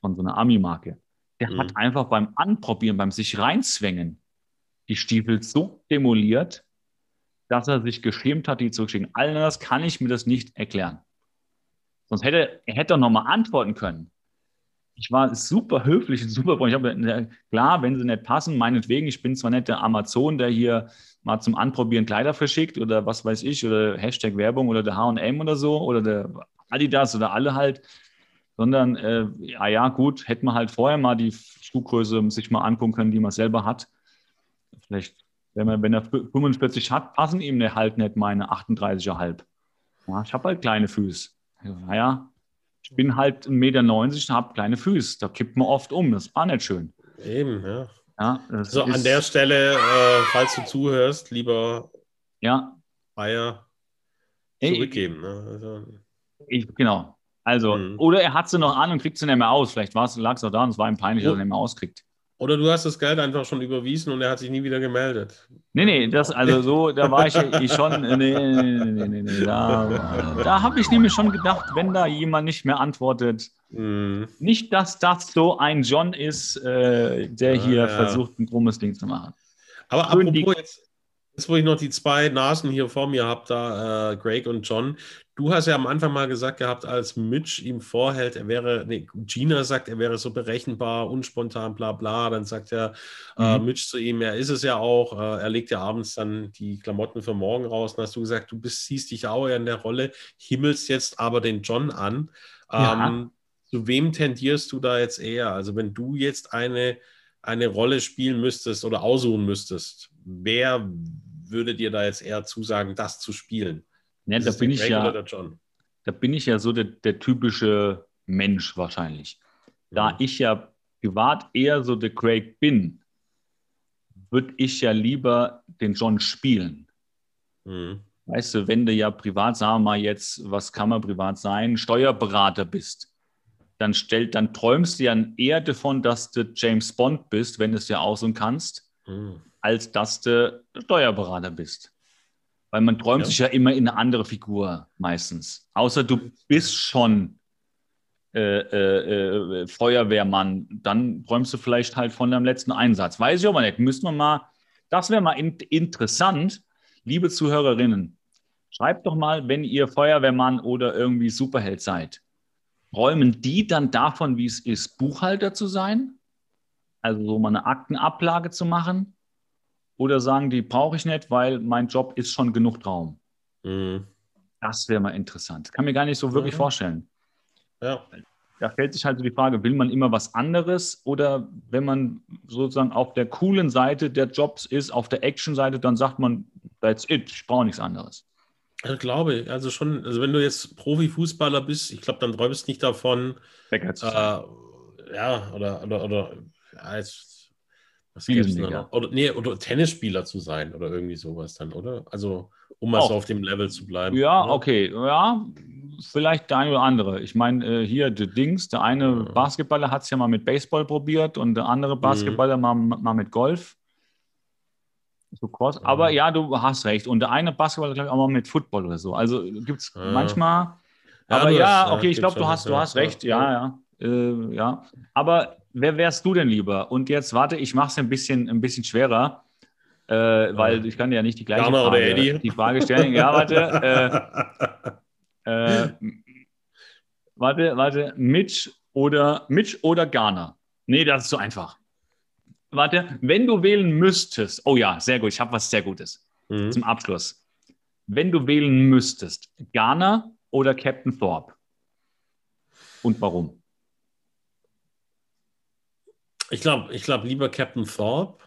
von so einer Ami-Marke. Der mhm. hat einfach beim Anprobieren, beim sich reinzwängen, die Stiefel so demoliert, dass er sich geschämt hat, die zurückschicken. Anders kann ich mir das nicht erklären. Sonst hätte er hätte nochmal antworten können. Ich war super höflich und super Ich habe, klar, wenn sie nicht passen, meinetwegen, ich bin zwar nicht der Amazon, der hier mal zum Anprobieren Kleider verschickt oder was weiß ich, oder Hashtag Werbung oder der HM oder so oder der Adidas oder alle halt, sondern äh, ja, ja, gut, hätte man halt vorher mal die Schuhgröße sich mal angucken können, die man selber hat. Vielleicht, wenn, man, wenn er 45 hat, passen ihm halt nicht meine 38,5. Ja, ich habe halt kleine Füße. Naja, ich bin halt 1,90 Meter, habe kleine Füße. Da kippt man oft um. Das war nicht schön. Eben, ja. Ja, so, an der Stelle, äh, falls du zuhörst, lieber ja. Bayer zurückgeben. Ne? Also, ich, genau. Also, mhm. oder er hat sie noch an und kriegt sie nicht mehr aus. Vielleicht lag es auch da und es war ihm peinlich, dass er nicht mehr auskriegt. Oder du hast das Geld einfach schon überwiesen und er hat sich nie wieder gemeldet. Nee, nee, das, also so, da war ich, ich schon, nee, nee, nee, nee, nee, da, da habe ich nämlich schon gedacht, wenn da jemand nicht mehr antwortet, mm. nicht, dass das so ein John ist, äh, der ja, hier versucht, ein krummes Ding zu machen. Aber apropos jetzt, jetzt, wo ich noch die zwei Nasen hier vor mir habe, da äh, Greg und John, Du hast ja am Anfang mal gesagt gehabt, als Mitch ihm vorhält, er wäre, nee, Gina sagt, er wäre so berechenbar, unspontan, bla bla. Dann sagt er äh, mhm. äh, Mitch zu ihm, er ist es ja auch. Äh, er legt ja abends dann die Klamotten für morgen raus. Dann hast du gesagt, du bist, siehst dich auch in der Rolle, himmelst jetzt aber den John an. Ja. Ähm, zu wem tendierst du da jetzt eher? Also, wenn du jetzt eine, eine Rolle spielen müsstest oder aussuchen müsstest, wer würde dir da jetzt eher zusagen, das zu spielen? Ja, da bin ich ja, da bin ich ja so der, der typische Mensch wahrscheinlich. Da mhm. ich ja privat eher so der Craig bin, würde ich ja lieber den John spielen. Mhm. Weißt du, wenn du ja privat, sagen wir mal jetzt, was kann man privat sein, Steuerberater bist, dann, stellt, dann träumst du ja eher davon, dass du James Bond bist, wenn du es ja auch so kannst, mhm. als dass du Steuerberater bist. Weil man träumt ja. sich ja immer in eine andere Figur meistens. Außer du bist schon äh, äh, äh, Feuerwehrmann, dann träumst du vielleicht halt von deinem letzten Einsatz. Weiß ich aber nicht. Müssen wir mal, das wäre mal in, interessant, liebe Zuhörerinnen. Schreibt doch mal, wenn ihr Feuerwehrmann oder irgendwie Superheld seid. Träumen die dann davon, wie es ist, Buchhalter zu sein? Also so mal eine Aktenablage zu machen? Oder sagen die, brauche ich nicht, weil mein Job ist schon genug Traum. Mhm. Das wäre mal interessant. Kann mir gar nicht so wirklich mhm. vorstellen. Ja. Da stellt sich halt so die Frage, will man immer was anderes oder wenn man sozusagen auf der coolen Seite der Jobs ist, auf der Action-Seite, dann sagt man, that's it, ich brauche nichts anderes. Ich glaube, also schon, also wenn du jetzt Profifußballer bist, ich glaube, dann träumst du nicht davon, äh, ja, oder, oder, oder ja, jetzt Was gibt's denn da noch? Oder, nee, oder Tennisspieler zu sein oder irgendwie sowas dann, oder? Also, um mal so auf dem Level zu bleiben. Ja, oder? okay. Ja, vielleicht der eine oder andere. Ich meine, äh, hier der Dings, der eine ja. Basketballer hat es ja mal mit Baseball probiert und der andere mhm. Basketballer mhm. mal, mal mit Golf. So cross. Ja. Aber ja, du hast recht. Und der eine Basketballer, glaube ich, auch mal mit Football oder so. Also gibt es ja. manchmal. aber ja, okay, ich glaube, du hast, du hast recht. Ja, ja. Äh, ja. Aber wer wärst du denn lieber? Und jetzt, warte, ich mache es ein bisschen, ein bisschen schwerer. Äh, weil ich kann ja nicht die gleiche Frage, die Frage stellen. Ja, warte. Äh, äh, warte, warte. Mitch oder Mitch oder Garner? Nee, das ist so einfach. Warte, wenn du wählen müsstest, oh ja, sehr gut, ich habe was sehr Gutes mhm. zum Abschluss. Wenn du wählen müsstest, Garner oder Captain Thorpe? Und warum? Ich glaube, ich glaub lieber Captain Thorpe,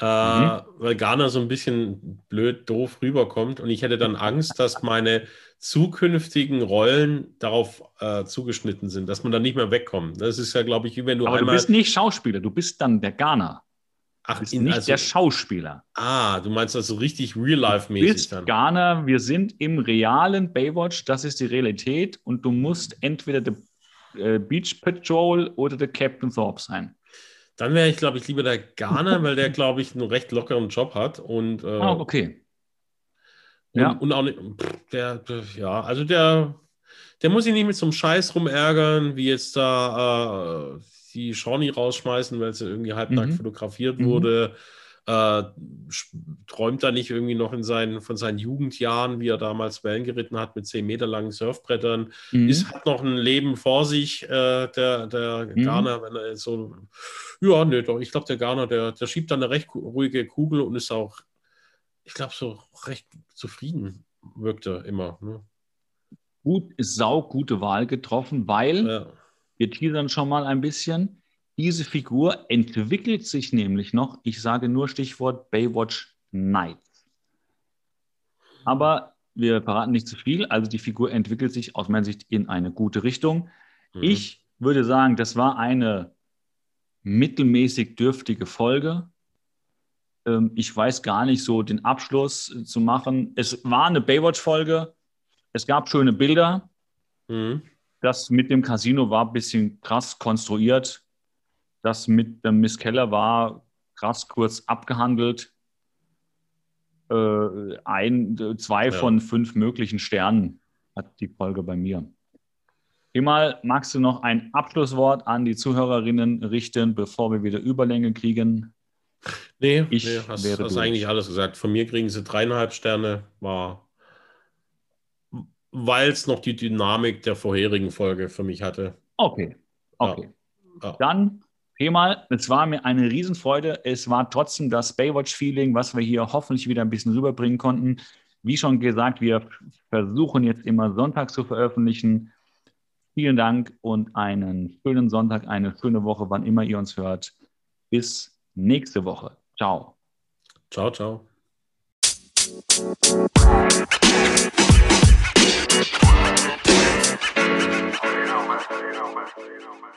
äh, mhm. weil Garner so ein bisschen blöd, doof rüberkommt und ich hätte dann Angst, dass meine zukünftigen Rollen darauf äh, zugeschnitten sind, dass man dann nicht mehr wegkommt. Das ist ja, glaube ich, wie wenn du Aber einmal... du bist nicht Schauspieler, du bist dann der Garner. Ach, du bist in, nicht also, der Schauspieler. Ah, du meinst das so richtig real-life-mäßig dann? Garner, wir sind im realen Baywatch, das ist die Realität und du musst entweder der äh, Beach Patrol oder der Captain Thorpe sein. Dann wäre ich, glaube ich, lieber der Garner, weil der, glaube ich, einen recht lockeren Job hat. Und, äh, ah, okay. Und, ja. und auch nicht, der, ja, also der, der muss sich nicht mit so einem Scheiß rumärgern, wie jetzt da äh, die Shawnee rausschmeißen, weil sie irgendwie halbnackt mhm. fotografiert mhm. Äh, träumt er nicht irgendwie noch in seinen, von seinen Jugendjahren, wie er damals Wellen geritten hat mit zehn Meter langen Surfbrettern. Mhm. Ist, hat noch ein Leben vor sich, äh, der, der mhm. Garner, wenn er so, ja, nö, doch, ich glaube, der Garner, der, der schiebt dann eine recht ruhige Kugel und ist auch, ich glaube, so recht zufrieden wirkt er immer. Ne? Gut, ist sau gute Wahl getroffen, weil ja. wir teasern schon mal ein bisschen. Diese Figur entwickelt sich nämlich noch, ich sage nur Stichwort Baywatch Nights. Aber wir verraten nicht zu viel, also die Figur entwickelt sich aus meiner Sicht in eine gute Richtung. Mhm. Ich würde sagen, das war eine mittelmäßig dürftige Folge. Ähm, ich weiß gar nicht so den Abschluss zu machen. Es war eine Baywatch-Folge. Es gab schöne Bilder. Mhm. Das mit dem Casino war ein bisschen krass konstruiert. Das mit der Miss Keller war krass kurz abgehandelt. Äh, ein, zwei ja. von fünf möglichen Sternen hat die Folge bei mir. Emal, magst du noch ein Abschlusswort an die Zuhörerinnen richten, bevor wir wieder Überlänge kriegen? Nee, ich nee, hast, wäre hast eigentlich alles gesagt. Von mir kriegen sie dreieinhalb Sterne, war, weil es noch die Dynamik der vorherigen Folge für mich hatte. Okay, okay. Ja. Ja. Dann Mal, es war mir eine Riesenfreude. Es war trotzdem das Baywatch-Feeling, was wir hier hoffentlich wieder ein bisschen rüberbringen konnten. Wie schon gesagt, wir versuchen jetzt immer Sonntag zu veröffentlichen. Vielen Dank und einen schönen Sonntag, eine schöne Woche, wann immer ihr uns hört. Bis nächste Woche. Ciao. Ciao, ciao. You know, man. You know, man. You know, man.